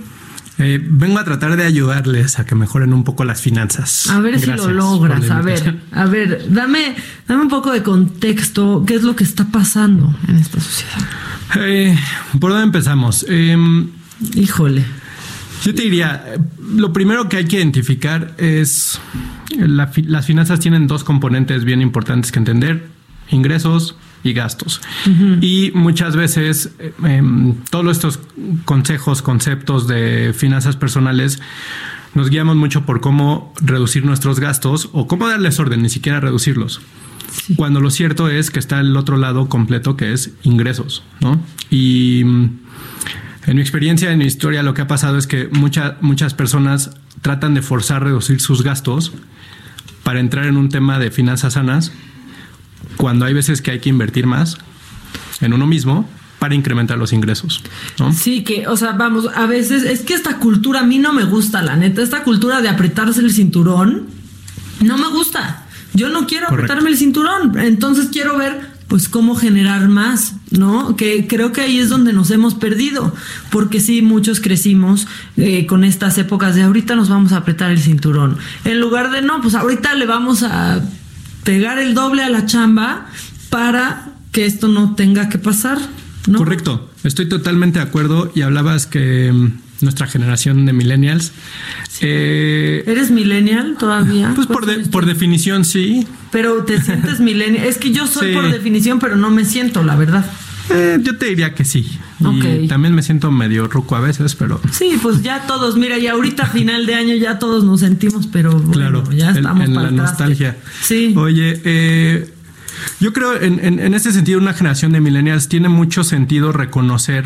Speaker 16: Eh, vengo a tratar de ayudarles a que mejoren un poco las finanzas.
Speaker 5: A ver si lo logras. A ver, a ver, dame, dame un poco de contexto. ¿Qué es lo que está pasando en esta sociedad?
Speaker 16: Eh, ¿Por dónde empezamos? Em,
Speaker 5: Híjole.
Speaker 16: Yo te diría, lo primero que hay que identificar es las finanzas tienen dos componentes bien importantes que entender: ingresos y gastos. Y muchas veces eh, em, todos estos consejos, conceptos de finanzas personales nos guiamos mucho por cómo reducir nuestros gastos o cómo darles orden, ni siquiera reducirlos. Cuando lo cierto es que está el otro lado completo que es ingresos, ¿no? Y mm, en mi experiencia, en mi historia, lo que ha pasado es que muchas personas tratan de forzar reducir sus gastos para entrar en un tema de finanzas sanas cuando hay veces que hay que invertir más en uno mismo para incrementar los ingresos.
Speaker 5: Sí, que, o sea, vamos, a veces es que esta cultura a mí no me gusta, la neta, esta cultura de apretarse el cinturón, no me gusta. Yo no quiero apretarme el cinturón, entonces quiero ver pues cómo generar más, ¿no? Que creo que ahí es donde nos hemos perdido, porque sí, muchos crecimos eh, con estas épocas de ahorita nos vamos a apretar el cinturón, en lugar de no, pues ahorita le vamos a pegar el doble a la chamba para que esto no tenga que pasar. ¿no?
Speaker 16: Correcto, estoy totalmente de acuerdo y hablabas que mm, nuestra generación de millennials.
Speaker 5: Eh, ¿Eres millennial todavía?
Speaker 16: Pues por, por definición sí.
Speaker 5: Pero te *laughs* sientes millennial. Es que yo soy por definición, pero no me siento, la verdad.
Speaker 16: Eh, yo te diría que sí. Y también me siento medio ruco a veces, pero.
Speaker 5: Sí, pues ya todos, mira, y ahorita final de año ya todos nos sentimos, pero claro, ya estamos
Speaker 16: en, la nostalgia.
Speaker 5: Sí.
Speaker 16: Oye, eh, yo creo en, en, en este sentido, una generación de millennials tiene mucho sentido reconocer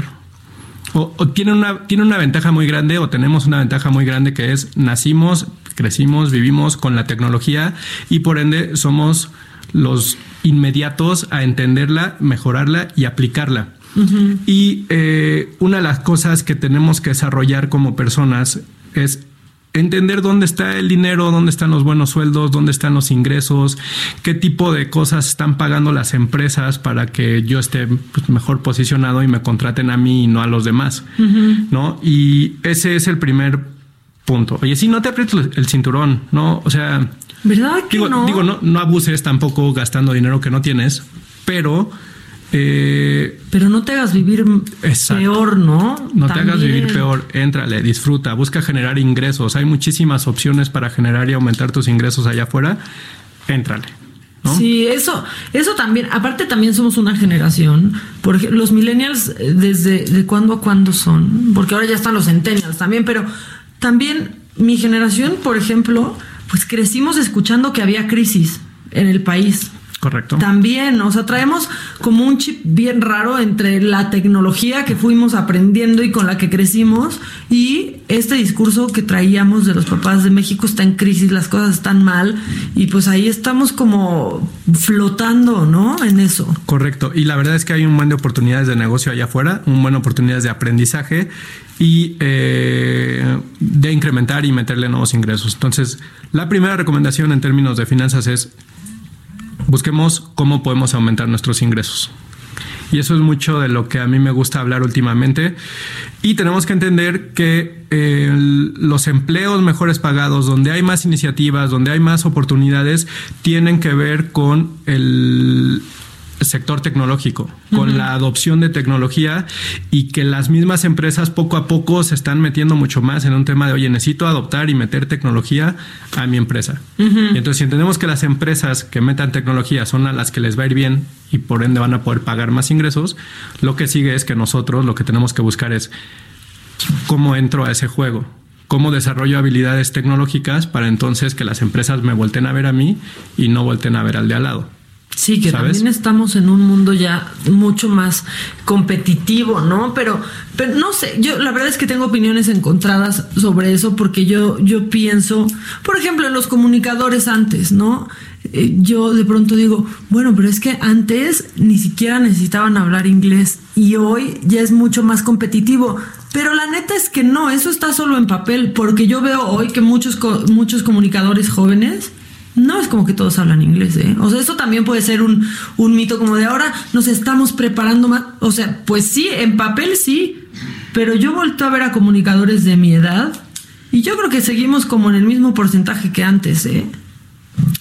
Speaker 16: o, tiene, una, tiene una ventaja muy grande o tenemos una ventaja muy grande que es nacimos, crecimos, vivimos con la tecnología y por ende somos los inmediatos a entenderla, mejorarla y aplicarla. Y eh, una de las cosas que tenemos que desarrollar como personas es entender dónde está el dinero, dónde están los buenos sueldos, dónde están los ingresos, qué tipo de cosas están pagando las empresas para que yo esté pues, mejor posicionado y me contraten a mí y no a los demás, ¿no? Y ese es el primer punto. Oye, si no te aprietes el cinturón, ¿no? O sea,
Speaker 5: ¿verdad que
Speaker 16: digo,
Speaker 5: no?
Speaker 16: Digo, no, no abuses tampoco gastando dinero que no tienes, pero eh,
Speaker 5: Pero no te hagas vivir peor, ¿no?
Speaker 16: No te hagas vivir peor, éntrale, disfruta, busca generar ingresos. Hay muchísimas opciones para generar y aumentar tus ingresos allá afuera. Éntrale.
Speaker 5: Sí, eso, eso también, aparte también somos una generación, porque los millennials eh, desde de cuándo a cuándo son, porque ahora ya están los centennials también, pero también mi generación, por ejemplo, pues crecimos escuchando que había crisis en el país.
Speaker 16: Correcto.
Speaker 5: También, o sea, traemos como un chip bien raro entre la tecnología que fuimos aprendiendo y con la que crecimos y este discurso que traíamos de los papás de México está en crisis, las cosas están mal y pues ahí estamos como flotando, ¿no? En eso.
Speaker 16: Correcto. Y la verdad es que hay un buen de oportunidades de negocio allá afuera, un buen de oportunidades de aprendizaje y eh, de incrementar y meterle nuevos ingresos. Entonces, la primera recomendación en términos de finanzas es busquemos cómo podemos aumentar nuestros ingresos. Y eso es mucho de lo que a mí me gusta hablar últimamente. Y tenemos que entender que eh, los empleos mejores pagados, donde hay más iniciativas, donde hay más oportunidades, tienen que ver con el, sector tecnológico, con la adopción de tecnología y que las mismas empresas poco a poco se están metiendo mucho más en un tema de, oye, necesito adoptar y meter tecnología a mi empresa. Y entonces, si entendemos que las empresas que metan tecnología son a las que les va a ir bien y por ende van a poder pagar más ingresos, lo que sigue es que nosotros lo que tenemos que buscar es cómo entro a ese juego, cómo desarrollo habilidades tecnológicas para entonces que las empresas me vuelten a ver a mí y no vuelten a ver al de al lado.
Speaker 5: Sí, que también estamos en un mundo ya mucho más competitivo, ¿no? Pero, pero no sé, yo la verdad es que tengo opiniones encontradas sobre eso porque yo, yo pienso, por ejemplo, en los comunicadores antes, ¿no? eh, yo de pronto digo, bueno, pero es que antes ni siquiera necesitaban hablar inglés y hoy ya es mucho más competitivo. Pero la neta es que no, eso está solo en papel, porque yo veo hoy que muchos, muchos comunicadores jóvenes no es como que todos hablan inglés, ¿eh? O sea, eso también puede ser un, un mito como de ahora nos estamos preparando más. O sea, pues sí, en papel sí, pero yo vuelto a ver a comunicadores de mi edad y yo creo que seguimos como en el mismo porcentaje que antes, ¿eh?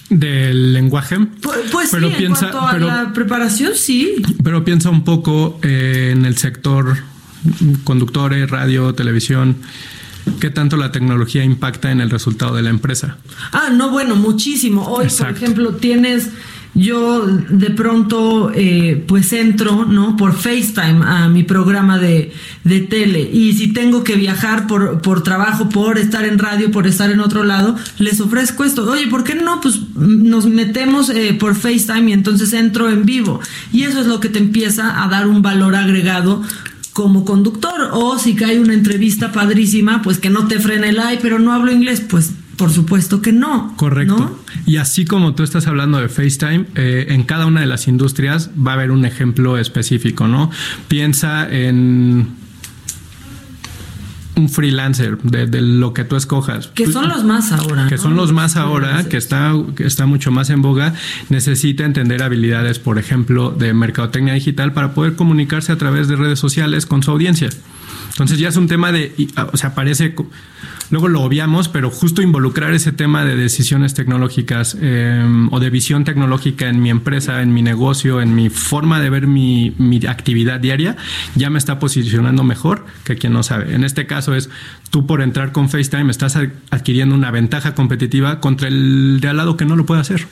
Speaker 16: Del lenguaje.
Speaker 5: Pues, pues pero sí, piensa, en cuanto a la preparación, sí.
Speaker 16: Pero piensa un poco eh, en el sector conductores, radio, televisión. ¿Qué tanto la tecnología impacta en el resultado de la empresa?
Speaker 5: Ah, no, bueno, muchísimo. Hoy, por ejemplo, tienes yo de pronto eh, pues entro no por FaceTime a mi programa de, de, tele. Y si tengo que viajar por, por trabajo por estar en radio por estar en otro lado les ofrezco esto. Oye por qué no pues nos metemos eh, por FaceTime y entonces entro en vivo. Y eso es lo que te empieza a dar un valor agregado como conductor o si cae una entrevista padrísima, pues que no te frene el ay, pero no hablo inglés, pues por supuesto que no.
Speaker 16: Correcto. Y así como tú estás hablando de FaceTime, eh, en cada una de las industrias va a haber un ejemplo específico, ¿no? Piensa en un freelancer de, lo que tú escojas.
Speaker 5: Que son los más ahora.
Speaker 16: Que son los más ahora, que está, que está mucho más en boga. Necesita entender habilidades, por ejemplo, de mercadotecnia digital para poder comunicarse a través de redes sociales con su audiencia. Entonces ya es un tema de, o sea, parece luego lo obviamos, pero justo involucrar ese tema de decisiones tecnológicas em, o de visión tecnológica en mi empresa, en mi negocio, en mi forma de ver mi, actividad diaria, ya me está posicionando mejor que quien no sabe. En este caso es tú por entrar con FaceTime estás adquiriendo una ventaja competitiva contra el de al lado que no lo puede hacer.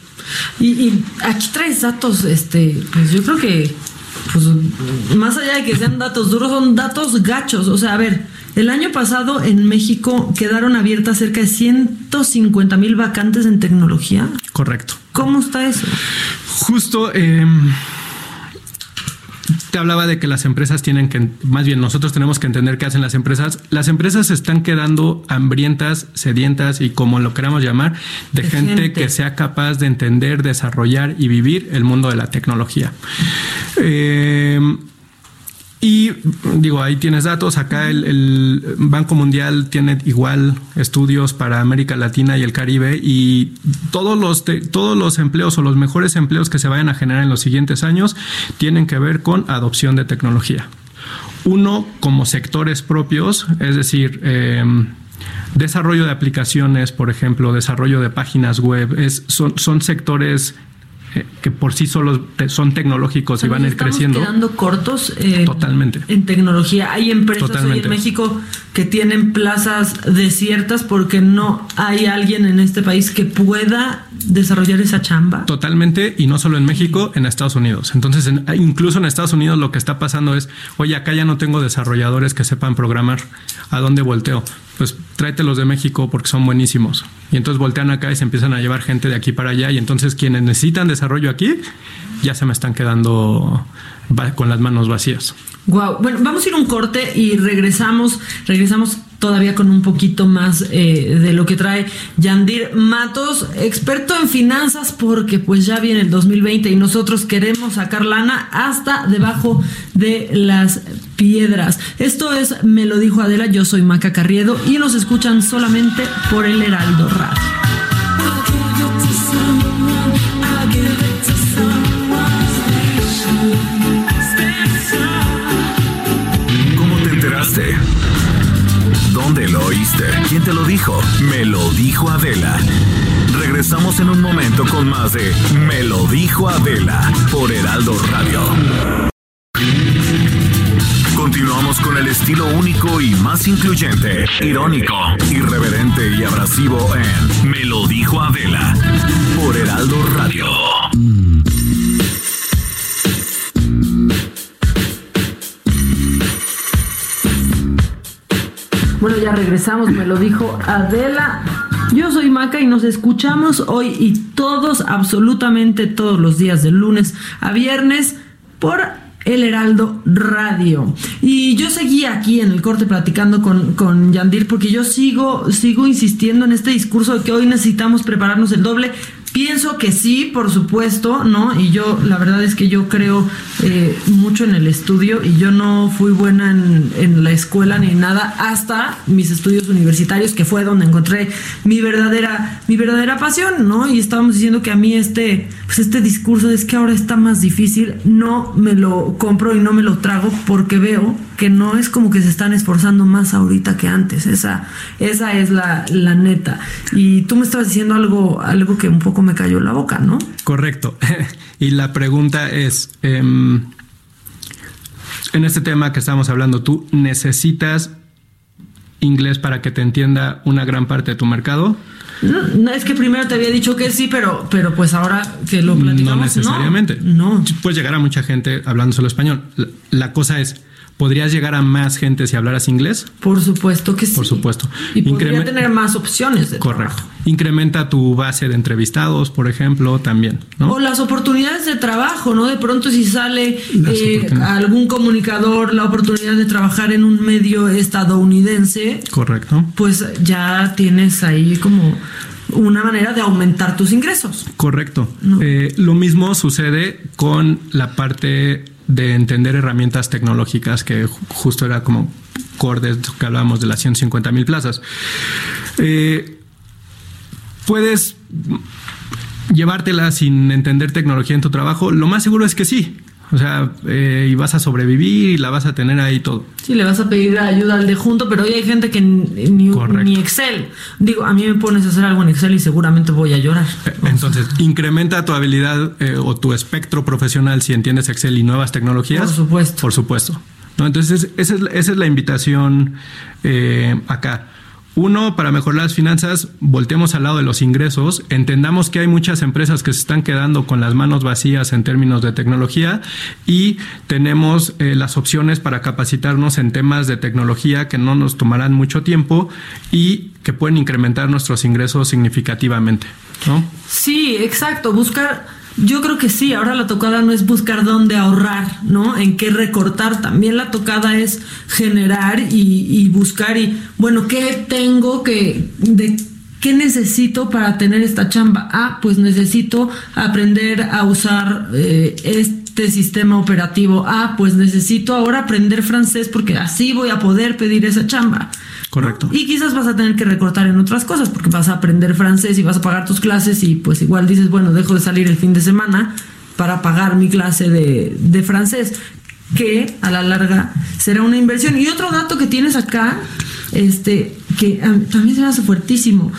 Speaker 5: Y, y aquí traes datos, este, pues yo creo que pues más allá de que sean datos duros, son datos gachos. O sea, a ver, el año pasado en México quedaron abiertas cerca de 150 mil vacantes en tecnología.
Speaker 16: Correcto.
Speaker 5: ¿Cómo está eso?
Speaker 16: Justo eh, te hablaba de que las empresas tienen que, más bien nosotros tenemos que entender qué hacen las empresas. Las empresas se están quedando hambrientas, sedientas y como lo queramos llamar, de, gente, que sea capaz de entender, desarrollar y vivir el mundo de la tecnología. Eh, y digo, ahí tienes datos. Acá el, Banco Mundial tiene igual estudios para América Latina y el Caribe y todos los, todos los empleos o los mejores empleos que se vayan a generar en los siguientes años tienen que ver con adopción de tecnología. Uno, como sectores propios, es decir, em, desarrollo de aplicaciones, por ejemplo, desarrollo de páginas web, son, sectores que por sí solos son tecnológicos y van a ir creciendo.
Speaker 5: quedando cortos
Speaker 16: eh, totalmente
Speaker 5: en tecnología. Hay empresas en México que tienen plazas desiertas porque no hay alguien en este país que pueda desarrollar esa chamba.
Speaker 16: Totalmente y no solo en México, en Estados Unidos. Entonces, incluso en Estados Unidos lo que está pasando es, oye, acá ya no tengo desarrolladores que sepan programar. ¿A dónde volteo? Pues tráetelos de México porque son buenísimos. Y entonces voltean acá y se empiezan a llevar gente de aquí para allá. Y entonces quienes necesitan desarrollo aquí ya se me están quedando con las manos vacías.
Speaker 5: Wow. Bueno, vamos a ir un corte y regresamos, regresamos todavía con un poquito más eh, de lo que trae Yandir Matos, experto en finanzas, porque pues ya viene el 2020 y nosotros queremos sacar lana hasta debajo de las piedras. Esto es Me lo dijo Adela, yo soy Maca Carriedo y nos escuchan solamente por el Heraldo Radio.
Speaker 14: Lo dijo? Me lo dijo Adela. Regresamos en un momento con más de Me lo dijo Adela por Heraldo Radio. Continuamos con el estilo único y más incluyente, irónico, irreverente y abrasivo en Me lo dijo Adela por Heraldo Radio.
Speaker 5: Bueno, ya regresamos, me lo dijo Adela. Yo soy Maca y nos escuchamos hoy y todos, absolutamente todos los días, de lunes a viernes, por el Heraldo Radio. Y yo seguí aquí en el corte platicando con, con Yandir porque yo sigo, sigo insistiendo en este discurso de que hoy necesitamos prepararnos el doble Pienso que sí, por supuesto, ¿no? Y yo, la verdad es que yo creo eh, mucho en el estudio y yo no fui buena en, en, la escuela ni nada hasta mis estudios universitarios, que fue donde encontré mi verdadera, mi verdadera pasión, ¿no? Y estábamos diciendo que a mí este, pues este discurso es que ahora está más difícil, no me lo compro y no me lo trago porque veo que no es como que se están esforzando más ahorita que antes. Esa, esa es la, la neta. Y tú me estabas diciendo algo, algo que un poco me cayó la boca, ¿no?
Speaker 16: Correcto. *laughs* y la pregunta es, eh, en este tema que estamos hablando, ¿tú necesitas inglés para que te entienda una gran parte de tu mercado?
Speaker 5: No, es que primero te había dicho que sí, pero, pero pues ahora que lo platicamos.
Speaker 16: No necesariamente.
Speaker 5: No.
Speaker 16: Puedes llegar a mucha gente hablando solo español. La, la cosa es, ¿Podrías llegar a más gente si hablaras inglés?
Speaker 5: Por supuesto que sí.
Speaker 16: Por supuesto.
Speaker 5: Y podría tener más opciones de
Speaker 16: Correcto.
Speaker 5: trabajo.
Speaker 16: Incrementa tu base de entrevistados, por ejemplo, también. ¿no?
Speaker 5: O las oportunidades de trabajo, ¿no? De pronto si sale eh, algún comunicador la oportunidad de trabajar en un medio estadounidense.
Speaker 16: Correcto.
Speaker 5: Pues ya tienes ahí como una manera de aumentar tus ingresos.
Speaker 16: Correcto. No. Eh, lo mismo sucede con la parte de entender herramientas tecnológicas, que justo era como core de que hablábamos de las 150 mil plazas. Eh, puedes llevártela sin entender tecnología en tu trabajo. Lo más seguro es que sí. O sea, eh, y vas a sobrevivir y la vas a tener ahí todo.
Speaker 5: Sí, le vas a pedir ayuda al de junto, pero hoy hay gente que ni, ni, Excel. Digo, a mí me pones a hacer algo en Excel y seguramente voy a llorar.
Speaker 16: Entonces, incrementa tu habilidad eh, o tu espectro profesional si entiendes Excel y nuevas tecnologías.
Speaker 5: Por supuesto.
Speaker 16: Por supuesto. ¿No? Entonces, esa es, esa es la invitación eh, acá. Uno, para mejorar las finanzas, volteemos al lado de los ingresos, entendamos que hay muchas empresas que se están quedando con las manos vacías en términos de tecnología y tenemos eh, las opciones para capacitarnos en temas de tecnología que no nos tomarán mucho tiempo y que pueden incrementar nuestros ingresos significativamente. ¿no?
Speaker 5: Sí, exacto, buscar yo creo que sí, ahora la tocada no es buscar dónde ahorrar, ¿no? En qué recortar, también la tocada es generar y, y buscar y, bueno, ¿qué tengo que, de ¿Qué necesito para tener esta chamba? Ah, pues necesito aprender a usar eh, este sistema operativo. Ah, pues necesito ahora aprender francés porque así voy a poder pedir esa chamba.
Speaker 16: Correcto.
Speaker 5: Y quizás vas a tener que recortar en otras cosas porque vas a aprender francés y vas a pagar tus clases y pues igual dices, bueno, dejo de salir el fin de semana para pagar mi clase de, de francés que a la larga será una inversión. Y otro dato que tienes acá, este, que también se me hace fuertísimo.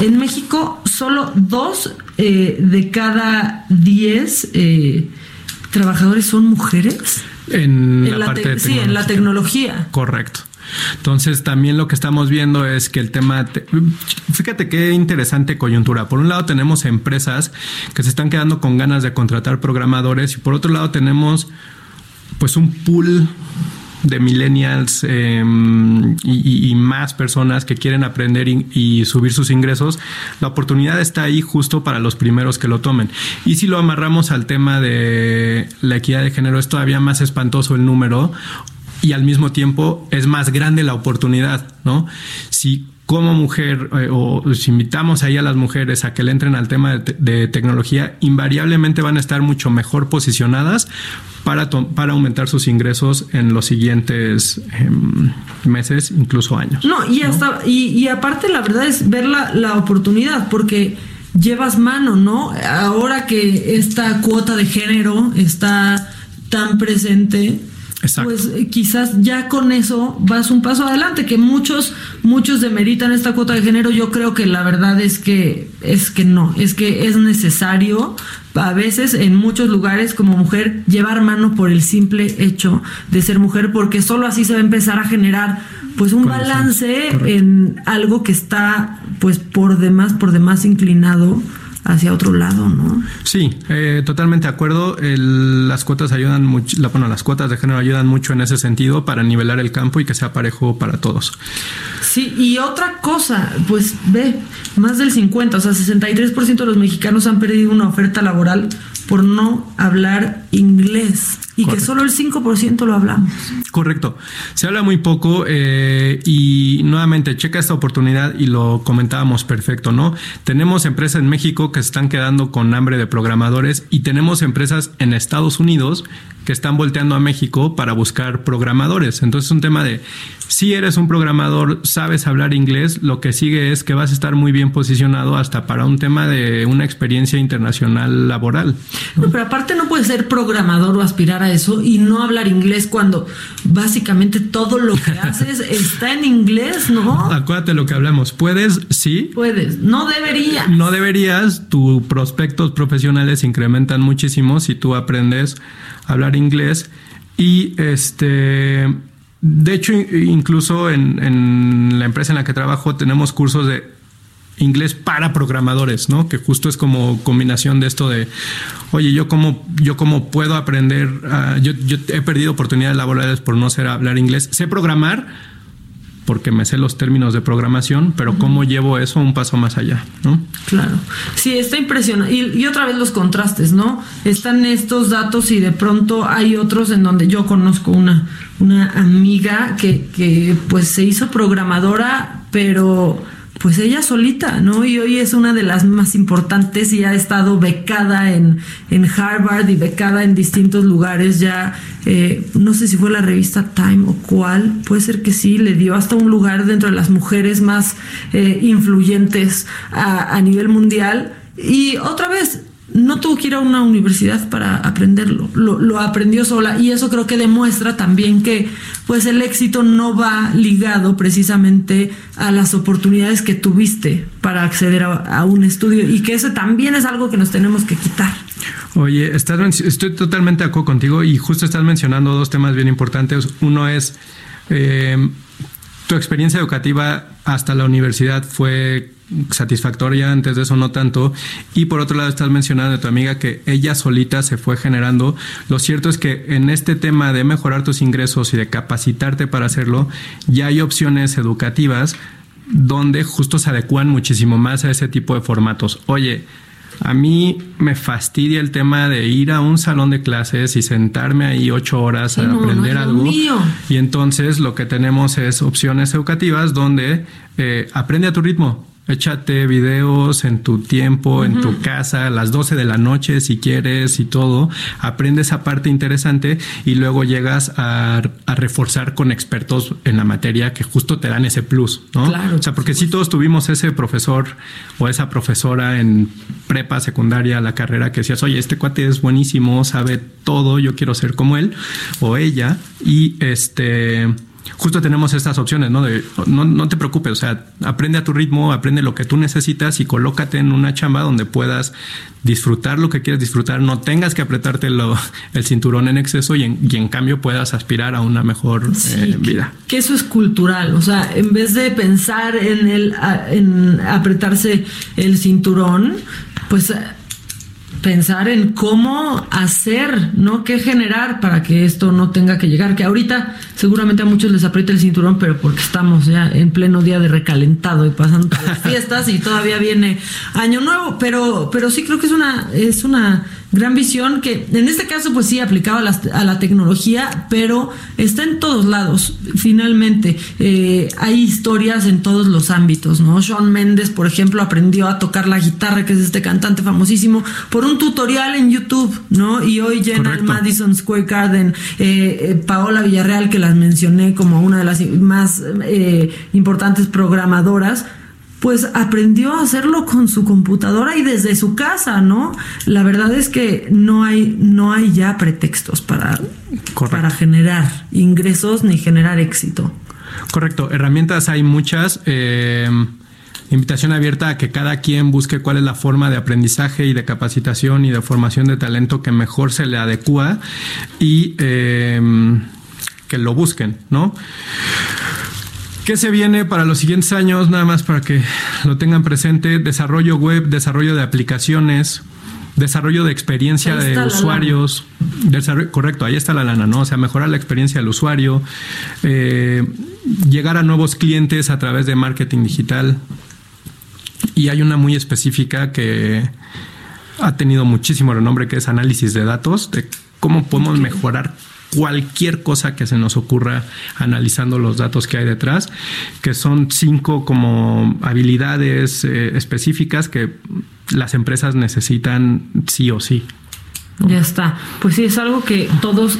Speaker 5: En México, solo dos eh, de cada diez eh, trabajadores son mujeres.
Speaker 16: En, en la, la, parte de
Speaker 5: Sí, en la tecnología.
Speaker 16: Correcto. Entonces, también lo que estamos viendo es que el tema, te, fíjate qué interesante coyuntura. Por un lado tenemos empresas que se están quedando con ganas de contratar programadores y por otro lado tenemos pues un pool de millennials y, y, más personas que quieren aprender y, y, subir sus ingresos, la oportunidad está ahí justo para los primeros que lo tomen. Y si lo amarramos al tema de la equidad de género, es todavía más espantoso el número y al mismo tiempo es más grande la oportunidad, ¿no? Si como mujer eh, o si invitamos ahí a las mujeres a que le entren al tema de, te de tecnología, invariablemente van a estar mucho mejor posicionadas para, para aumentar sus ingresos en los siguientes eh, meses, incluso años.
Speaker 5: No, y hasta, ¿no? Y, y, aparte la verdad es ver la, la oportunidad, porque llevas mano, ¿no? Ahora que esta cuota de género está tan presente,
Speaker 16: Exacto.
Speaker 5: pues eh, quizás ya con eso vas un paso adelante, que muchos, muchos demeritan esta cuota de género, yo creo que la verdad es que, es que no, es que es necesario a veces en muchos lugares como mujer llevar mano por el simple hecho de ser mujer, porque solo así se va a empezar a generar pues un Correcto. balance Correcto. en algo que está pues por demás, por demás inclinado hacia otro lado, ¿no?
Speaker 16: Sí, eh, totalmente de acuerdo. El, las cuotas ayudan mucho, la, bueno, las cuotas de género ayudan mucho en ese sentido para nivelar el campo y que sea parejo para todos.
Speaker 5: Sí, y otra cosa, pues ve, más del 50, o sea, 63% de los mexicanos han perdido una oferta laboral por no hablar inglés y que solo el 5% lo hablamos.
Speaker 16: Correcto. Se habla muy poco eh, y nuevamente checa esta oportunidad y lo comentábamos perfecto, ¿no? Tenemos empresas en México que se están quedando con hambre de programadores y tenemos empresas en Estados Unidos que están volteando a México para buscar programadores. Entonces es un tema de si eres un programador, sabes hablar inglés, lo que sigue es que vas a estar muy bien posicionado hasta para un tema de una experiencia internacional laboral.
Speaker 5: pero aparte no puedes ser programador o aspirar a eso y no hablar inglés cuando básicamente todo lo que *laughs* haces está en inglés, ¿no?
Speaker 16: Acuérdate lo que hablamos. Puedes, sí.
Speaker 5: Puedes, no deberías.
Speaker 16: No deberías, tus prospectos profesionales incrementan muchísimo si tú aprendes hablar inglés y este de hecho incluso en, la empresa en la que trabajo tenemos cursos de inglés para programadores, ¿no? Que justo es como combinación de esto de, oye, yo como yo cómo puedo aprender, yo, yo he perdido oportunidades laborales por no saber hablar inglés, sé programar, porque me sé los términos de programación, pero cómo llevo eso un paso más allá, ¿no?
Speaker 5: Claro. Sí, está impresionante. Y, otra vez los contrastes, ¿no? Están estos datos y de pronto hay otros en donde yo conozco una, una amiga que, que pues se hizo programadora, pero pues ella solita, ¿no? Y hoy es una de las más importantes y ha estado becada en, en Harvard y becada en distintos lugares ya, eh, no sé si fue la revista Time o cuál, puede ser que sí, le dio hasta un lugar dentro de las mujeres más eh, influyentes a, a nivel mundial. Y otra vez, no tuvo que ir a una universidad para aprenderlo, lo, aprendió sola y eso creo que demuestra también que pues el éxito no va ligado precisamente a las oportunidades que tuviste para acceder a, un estudio y que eso también es algo que nos tenemos que quitar.
Speaker 16: Oye, estás, estoy totalmente de acuerdo contigo y justo estás mencionando dos temas bien importantes. Uno es eh, tu experiencia educativa hasta la universidad fue satisfactoria, antes de eso no tanto. Y por otro lado, estás mencionando a tu amiga que ella solita se fue generando. Lo cierto es que en este tema de mejorar tus ingresos y de capacitarte para hacerlo, ya hay opciones educativas donde justo se adecuan muchísimo más a ese tipo de formatos. Oye, a mí me fastidia el tema de ir a un salón de clases y sentarme ahí ocho horas a aprender algo. Y entonces lo que tenemos es opciones educativas donde eh, aprende a tu ritmo échate videos en tu tiempo, en tu casa, a las 12 de la noche si quieres y todo, aprende esa parte interesante y luego llegas a, reforzar con expertos en la materia que justo te dan ese plus, ¿no? Claro. O sea, porque si todos tuvimos ese profesor o esa profesora en prepa, secundaria, la carrera que decías, oye, este cuate es buenísimo, sabe todo, yo quiero ser como él o ella y este justo tenemos estas opciones, ¿no? De no, no, te preocupes, o sea, aprende a tu ritmo, aprende lo que tú necesitas y colócate en una chamba donde puedas disfrutar lo que quieres disfrutar, no tengas que apretarte el cinturón en exceso y en, cambio puedas aspirar a una mejor eh, vida.
Speaker 5: Que, que eso es cultural, o sea, en vez de pensar en el en apretarse el cinturón, pues pensar en cómo hacer, ¿no? ¿Qué generar para que esto no tenga que llegar? Que ahorita seguramente a muchos les aprieta el cinturón, pero porque estamos ya en pleno día de recalentado y pasando las *laughs* fiestas y todavía viene año nuevo, pero, pero sí creo que es una, es una gran visión que en este caso pues sí aplicaba a la, tecnología, pero está en todos lados. Finalmente, eh, hay historias en todos los ámbitos, ¿no? Sean Méndez, por ejemplo, aprendió a tocar la guitarra, que es este cantante famosísimo, por un tutorial en YouTube, ¿no? Y hoy llena el Madison Square Garden, eh, eh, Paola Villarreal, que las mencioné como una de las más importantes programadoras, pues aprendió a hacerlo con su computadora y desde su casa, ¿no? La verdad es que no hay, no hay ya pretextos para, para generar ingresos ni generar éxito.
Speaker 16: Correcto, herramientas hay muchas. Eh, invitación abierta a que cada quien busque cuál es la forma de aprendizaje y de capacitación y de formación de talento que mejor se le adecua y eh, que lo busquen, ¿no? ¿Qué se viene para los siguientes años? Nada más para que lo tengan presente. Desarrollo web, desarrollo de aplicaciones, desarrollo de experiencia de usuarios. correcto, ahí está la lana, ¿no? O sea, mejorar la experiencia del usuario, eh, llegar a nuevos clientes a través de marketing digital. Y hay una muy específica que ha tenido muchísimo renombre, que es análisis de datos, de cómo podemos mejorar cualquier cosa que se nos ocurra analizando los datos que hay detrás, que son cinco como habilidades eh, específicas que las empresas necesitan sí o sí.
Speaker 5: Ya está. Pues sí, es algo que todos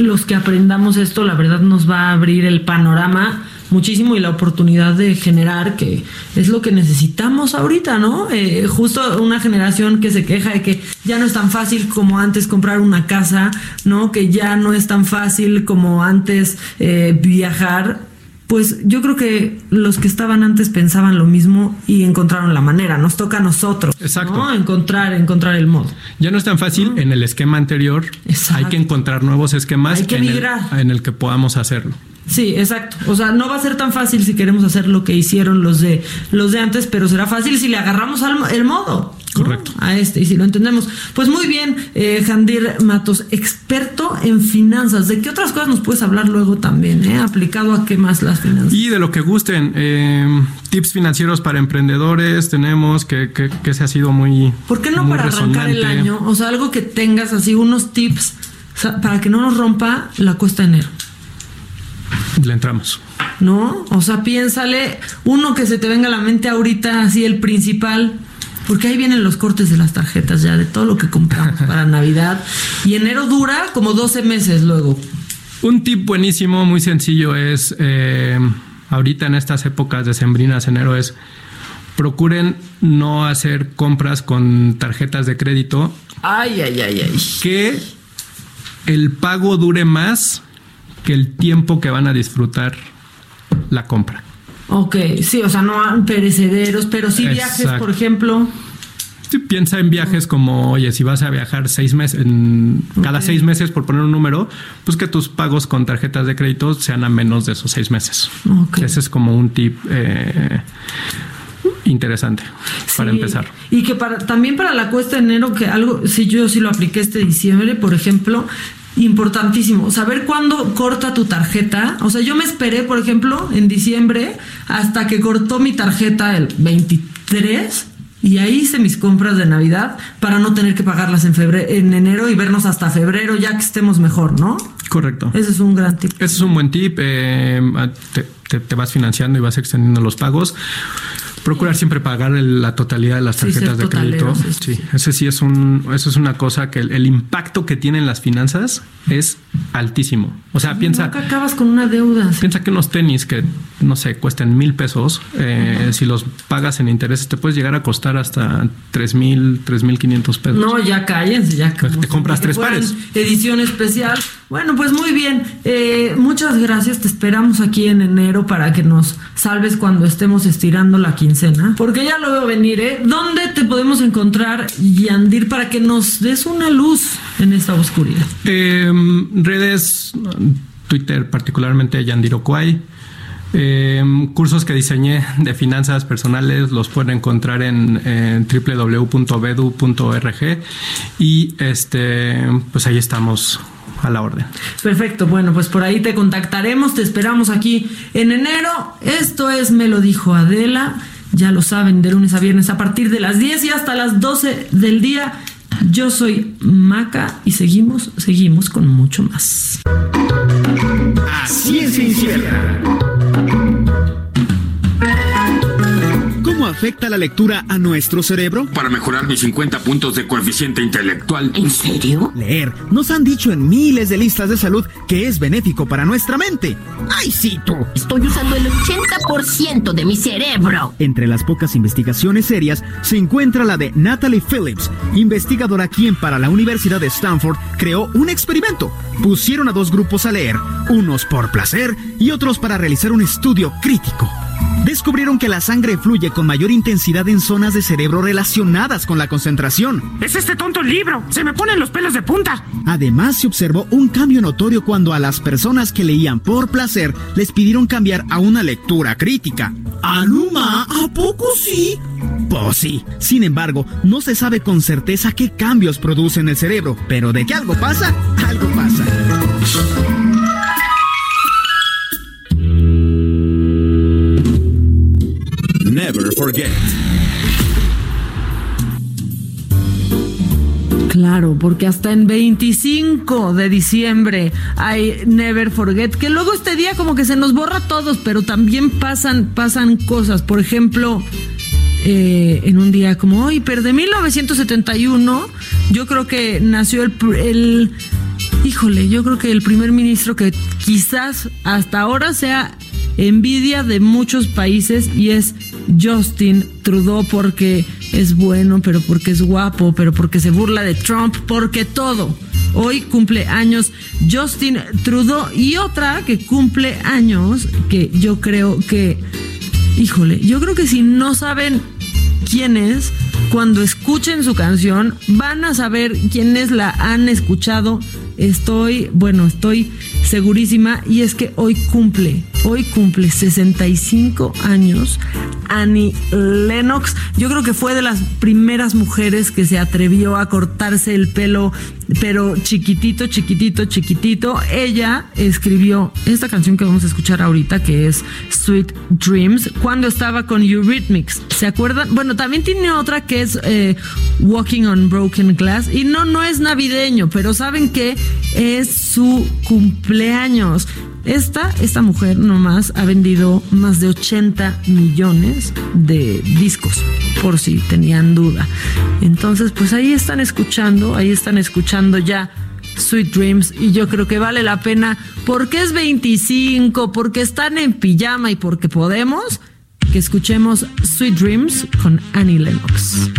Speaker 5: los que aprendamos esto, la verdad nos va a abrir el panorama muchísimo y la oportunidad de generar, que es lo que necesitamos ahorita, ¿no? Eh, justo una generación que se queja de que ya no es tan fácil como antes comprar una casa, ¿no? Que ya no es tan fácil como antes eh, viajar. Pues yo creo que los que estaban antes pensaban lo mismo y encontraron la manera. Nos toca a nosotros.
Speaker 16: Exacto.
Speaker 5: Encontrar, encontrar el modo.
Speaker 16: Ya no es tan fácil. En el esquema anterior hay que encontrar nuevos esquemas
Speaker 5: Hay que
Speaker 16: en, el, en el que podamos hacerlo.
Speaker 5: Sí, exacto. O sea, no va a ser tan fácil si queremos hacer lo que hicieron los de los de antes, pero será fácil si le agarramos al, el modo. ¿No?
Speaker 16: Correcto.
Speaker 5: A este, y si lo entendemos. Pues muy bien, eh, Jandir Matos, experto en finanzas. ¿De qué otras cosas nos puedes hablar luego también? Eh? Aplicado a qué más las finanzas.
Speaker 16: Y de lo que gusten, eh, tips financieros para emprendedores tenemos, que, que, que se ha sido muy.
Speaker 5: ¿Por qué no para arrancar el año? O sea, algo que tengas así, unos tips o sea, para que no nos rompa la cuesta de enero.
Speaker 16: Le entramos.
Speaker 5: ¿no? O sea, piénsale, uno que se te venga a la mente ahorita, así el principal, porque ahí vienen los cortes de las tarjetas ya, de todo lo que compramos *laughs* para Navidad. Y enero dura como 12 meses luego.
Speaker 16: Un tip buenísimo, muy sencillo, es eh, ahorita en estas épocas de sembrinas, enero, es procuren no hacer compras con tarjetas de crédito.
Speaker 5: Ay, ay, ay, ay.
Speaker 16: Que el pago dure más que el tiempo que van a disfrutar la compra.
Speaker 5: Ok, sí, o sea, no perecederos, pero sí viajes, por ejemplo.
Speaker 16: Sí, piensa en viajes como, oye, si vas a viajar seis meses, en cada seis meses, por poner un número, pues que tus pagos con tarjetas de crédito sean a menos de esos seis meses. Ese es como un tip eh, interesante para
Speaker 5: Sí,
Speaker 16: empezar.
Speaker 5: Y que para también para la cuesta de enero, que algo, si yo sí lo apliqué este diciembre, por ejemplo, importantísimo, saber cuándo corta tu tarjeta. O sea, yo me esperé, por ejemplo, en diciembre, hasta que cortó mi tarjeta el 23. Y ahí hice mis compras de Navidad para no tener que pagarlas en febrero, en enero y vernos hasta febrero ya que estemos mejor, ¿no?
Speaker 16: Correcto.
Speaker 5: Ese es un gran tip.
Speaker 16: Ese es un buen tip. eh, te, te- te vas financiando y vas extendiendo los pagos. Procurar siempre pagar el- la totalidad de las
Speaker 5: Sí,
Speaker 16: tarjetas de crédito.
Speaker 5: totaleros,
Speaker 16: Sí, ese sí es un, eso es una cosa que el, el impacto que tienen las finanzas es altísimo. O sea, piensa,
Speaker 5: Nunca acabas con una deuda.
Speaker 16: piensa que unos tenis que no sé cuesten mil pesos, eh, si los pagas en intereses te puedes llegar a costar hasta tres mil, tres mil quinientos pesos.
Speaker 5: No, ya cállense, ya.
Speaker 16: Te compras tres pares.
Speaker 5: Edición especial. Bueno, pues muy bien. Eh, muchas gracias. Te esperamos aquí en enero para que nos salves cuando estemos estirando la quincena. Porque ya lo veo venir, ¿eh? ¿Dónde te podemos encontrar, Yandir, para que nos des una luz en esta oscuridad?
Speaker 16: Eh, redes, Twitter particularmente Yandiro Kwai. Eh, cursos que diseñé de finanzas personales los pueden encontrar en, en www.bedu.org y este pues ahí estamos a la orden.
Speaker 5: Perfecto, bueno, pues por ahí te contactaremos, te esperamos aquí en enero. Esto es Me lo dijo Adela, ya lo saben, de lunes a viernes a partir de las 10 y hasta las 12 del día. Yo soy Maca y seguimos, seguimos con mucho más.
Speaker 17: A ciencia afecta la lectura a nuestro cerebro?
Speaker 18: Para mejorar mis 50 puntos de coeficiente intelectual.
Speaker 17: ¿En serio? Leer. Nos han dicho en miles de listas de salud que es benéfico para nuestra mente. ¡Ay, sí, tú!
Speaker 19: Estoy usando el 80% de mi cerebro.
Speaker 17: Entre las pocas investigaciones serias se encuentra la de Natalie Phillips, investigadora quien para la Universidad de Stanford creó un experimento. Pusieron a dos grupos a leer, unos por placer y otros para realizar un estudio crítico. Descubrieron que la sangre fluye con mayor intensidad en zonas de cerebro relacionadas con la concentración.
Speaker 20: Es este tonto libro. Se me ponen los pelos de punta.
Speaker 17: Además, se observó un cambio notorio cuando a las personas que leían por placer les pidieron cambiar a una lectura crítica. ¿Anuma? ¿A poco sí? Pues sí. Sin embargo, no se sabe con certeza qué cambios produce en el cerebro, pero de que algo pasa, algo
Speaker 14: Never forget.
Speaker 5: Claro, porque hasta en 25 de diciembre hay Never Forget, que luego este día como que se nos borra a todos, pero también pasan, pasan cosas. Por ejemplo, eh, en un día como hoy, pero de 1971, yo creo que nació el, el, híjole, yo creo que el primer ministro que quizás hasta ahora sea envidia de muchos países y es Justin Trudeau porque es bueno, pero porque es guapo, pero porque se burla de Trump, porque todo. Hoy cumple años Justin Trudeau y otra que cumple años que yo creo que, híjole, yo creo que si no saben quién es, cuando escuchen su canción van a saber quiénes la han escuchado. Estoy, bueno, estoy segurísima y es que hoy cumple, hoy cumple 65 años Annie Lennox. Yo creo que fue de las primeras mujeres que se atrevió a cortarse el pelo, pero chiquitito, chiquitito, chiquitito. Ella escribió esta canción que vamos a escuchar ahorita, que es Sweet Dreams, cuando estaba con Eurythmics. ¿Se acuerdan? Bueno, también tiene otra que es eh, Walking on Broken Glass. Y no, no es navideño, pero saben que es su cumpleaños. Esta, esta mujer nomás ha vendido más de 80 millones de discos, por si tenían duda. Entonces, pues ahí están escuchando, ahí están escuchando ya Sweet Dreams y yo creo que vale la pena porque es 25, porque están en pijama y porque podemos que escuchemos Sweet Dreams con Annie Lennox.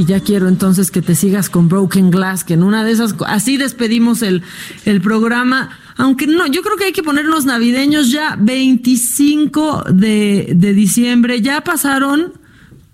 Speaker 5: Y ya quiero entonces que te sigas con Broken Glass, que en una de esas, así despedimos el, el programa. Aunque no, yo creo que hay que ponernos navideños ya 25 de, de diciembre, ya pasaron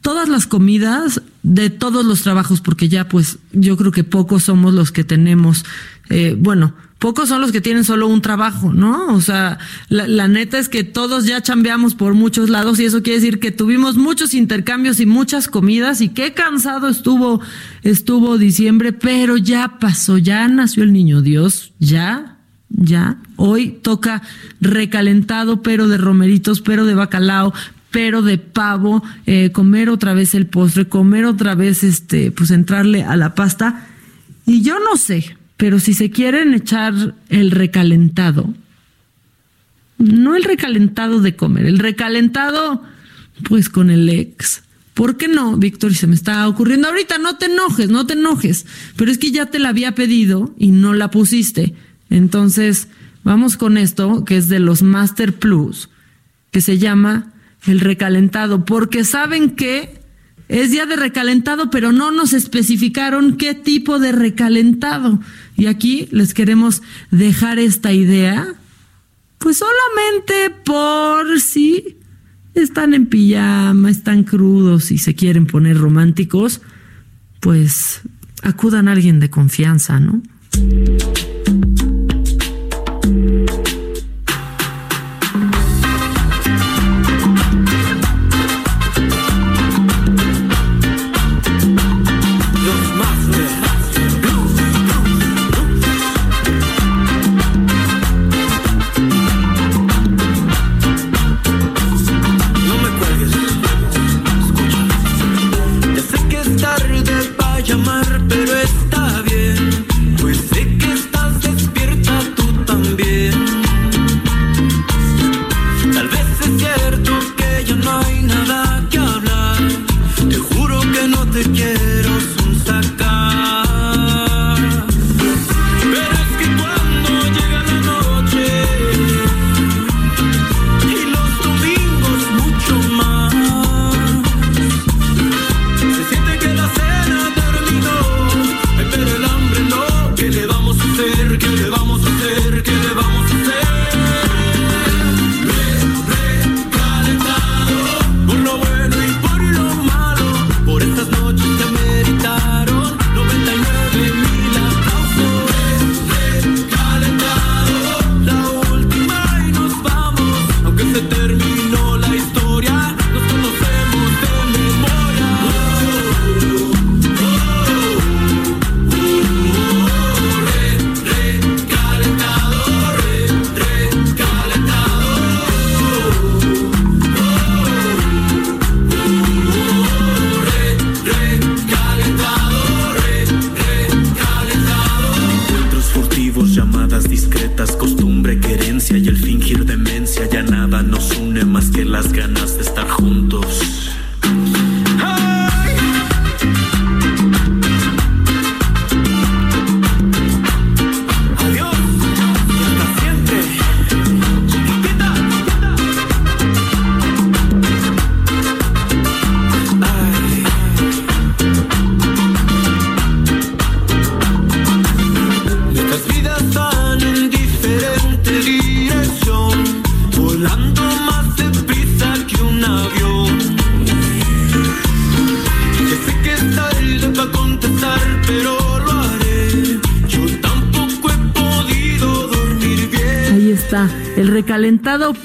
Speaker 5: todas las comidas de todos los trabajos, porque ya pues yo creo que pocos somos los que tenemos, eh, bueno, pocos son los que tienen solo un trabajo, ¿no? O sea, la, neta es que todos ya chambeamos por muchos lados y eso quiere decir que tuvimos muchos intercambios y muchas comidas y qué cansado estuvo, estuvo diciembre, pero ya pasó, ya nació el niño Dios, ya, ya. Hoy toca recalentado, pero de romeritos, pero de bacalao, pero de pavo, eh, comer otra vez el postre, comer otra vez, este, pues entrarle a la pasta. Y yo no sé, pero si se quieren echar el recalentado, no el recalentado de comer, el recalentado, pues con el ex. ¿Por qué no, Víctor? Y se me está ocurriendo ahorita, no te enojes, no te enojes, pero es que ya te la había pedido y no la pusiste. Entonces, vamos con esto, que es de los Master Plus, que se llama el recalentado, porque saben que es día de recalentado, pero no nos especificaron qué tipo de recalentado. Y aquí les queremos dejar esta idea, pues solamente por si están en pijama, están crudos y se quieren poner románticos, pues acudan a alguien de confianza, ¿no?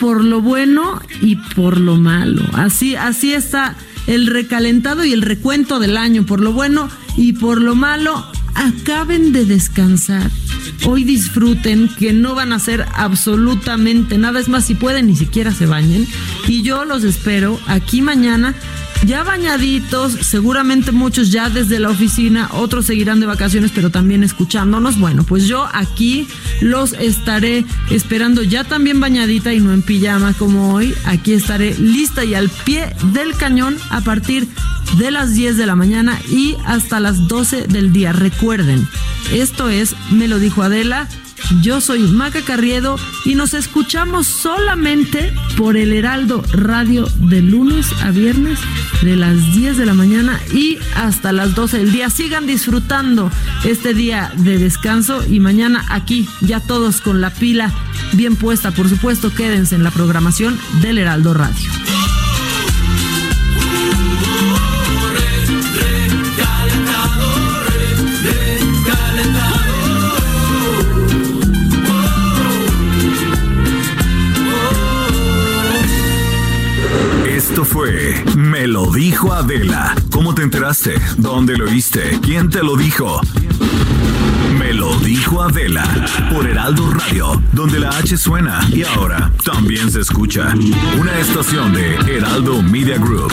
Speaker 5: Por lo bueno y por lo malo. Así, así está el recalentado y el recuento del año, por lo bueno y por lo malo. Acaben de descansar. Hoy disfruten que no van a hacer absolutamente nada. Es más, si pueden, ni siquiera se bañen. Y yo los espero aquí mañana ya bañaditos, seguramente muchos ya desde la oficina, otros seguirán de vacaciones, pero también escuchándonos. Bueno, pues yo aquí los estaré esperando ya también bañadita y no en pijama como hoy. Aquí estaré lista y al pie del cañón a partir de las 10 de la mañana y hasta las 12 del día. Recuerden, esto es, me lo dijo Adela yo soy Maca Carriedo y nos escuchamos solamente por el Heraldo Radio de lunes a viernes de las 10 de la mañana y hasta las 12 del día. Sigan disfrutando este día de descanso y mañana aquí ya todos con la pila bien puesta. Por supuesto, quédense en la programación del Heraldo Radio.
Speaker 14: Esto fue Me lo dijo Adela. ¿Cómo te enteraste? ¿Dónde lo viste? ¿Quién te lo dijo? Dijo Adela por Heraldo Radio, donde la H suena y ahora también se escucha. Una estación de Heraldo Media Group.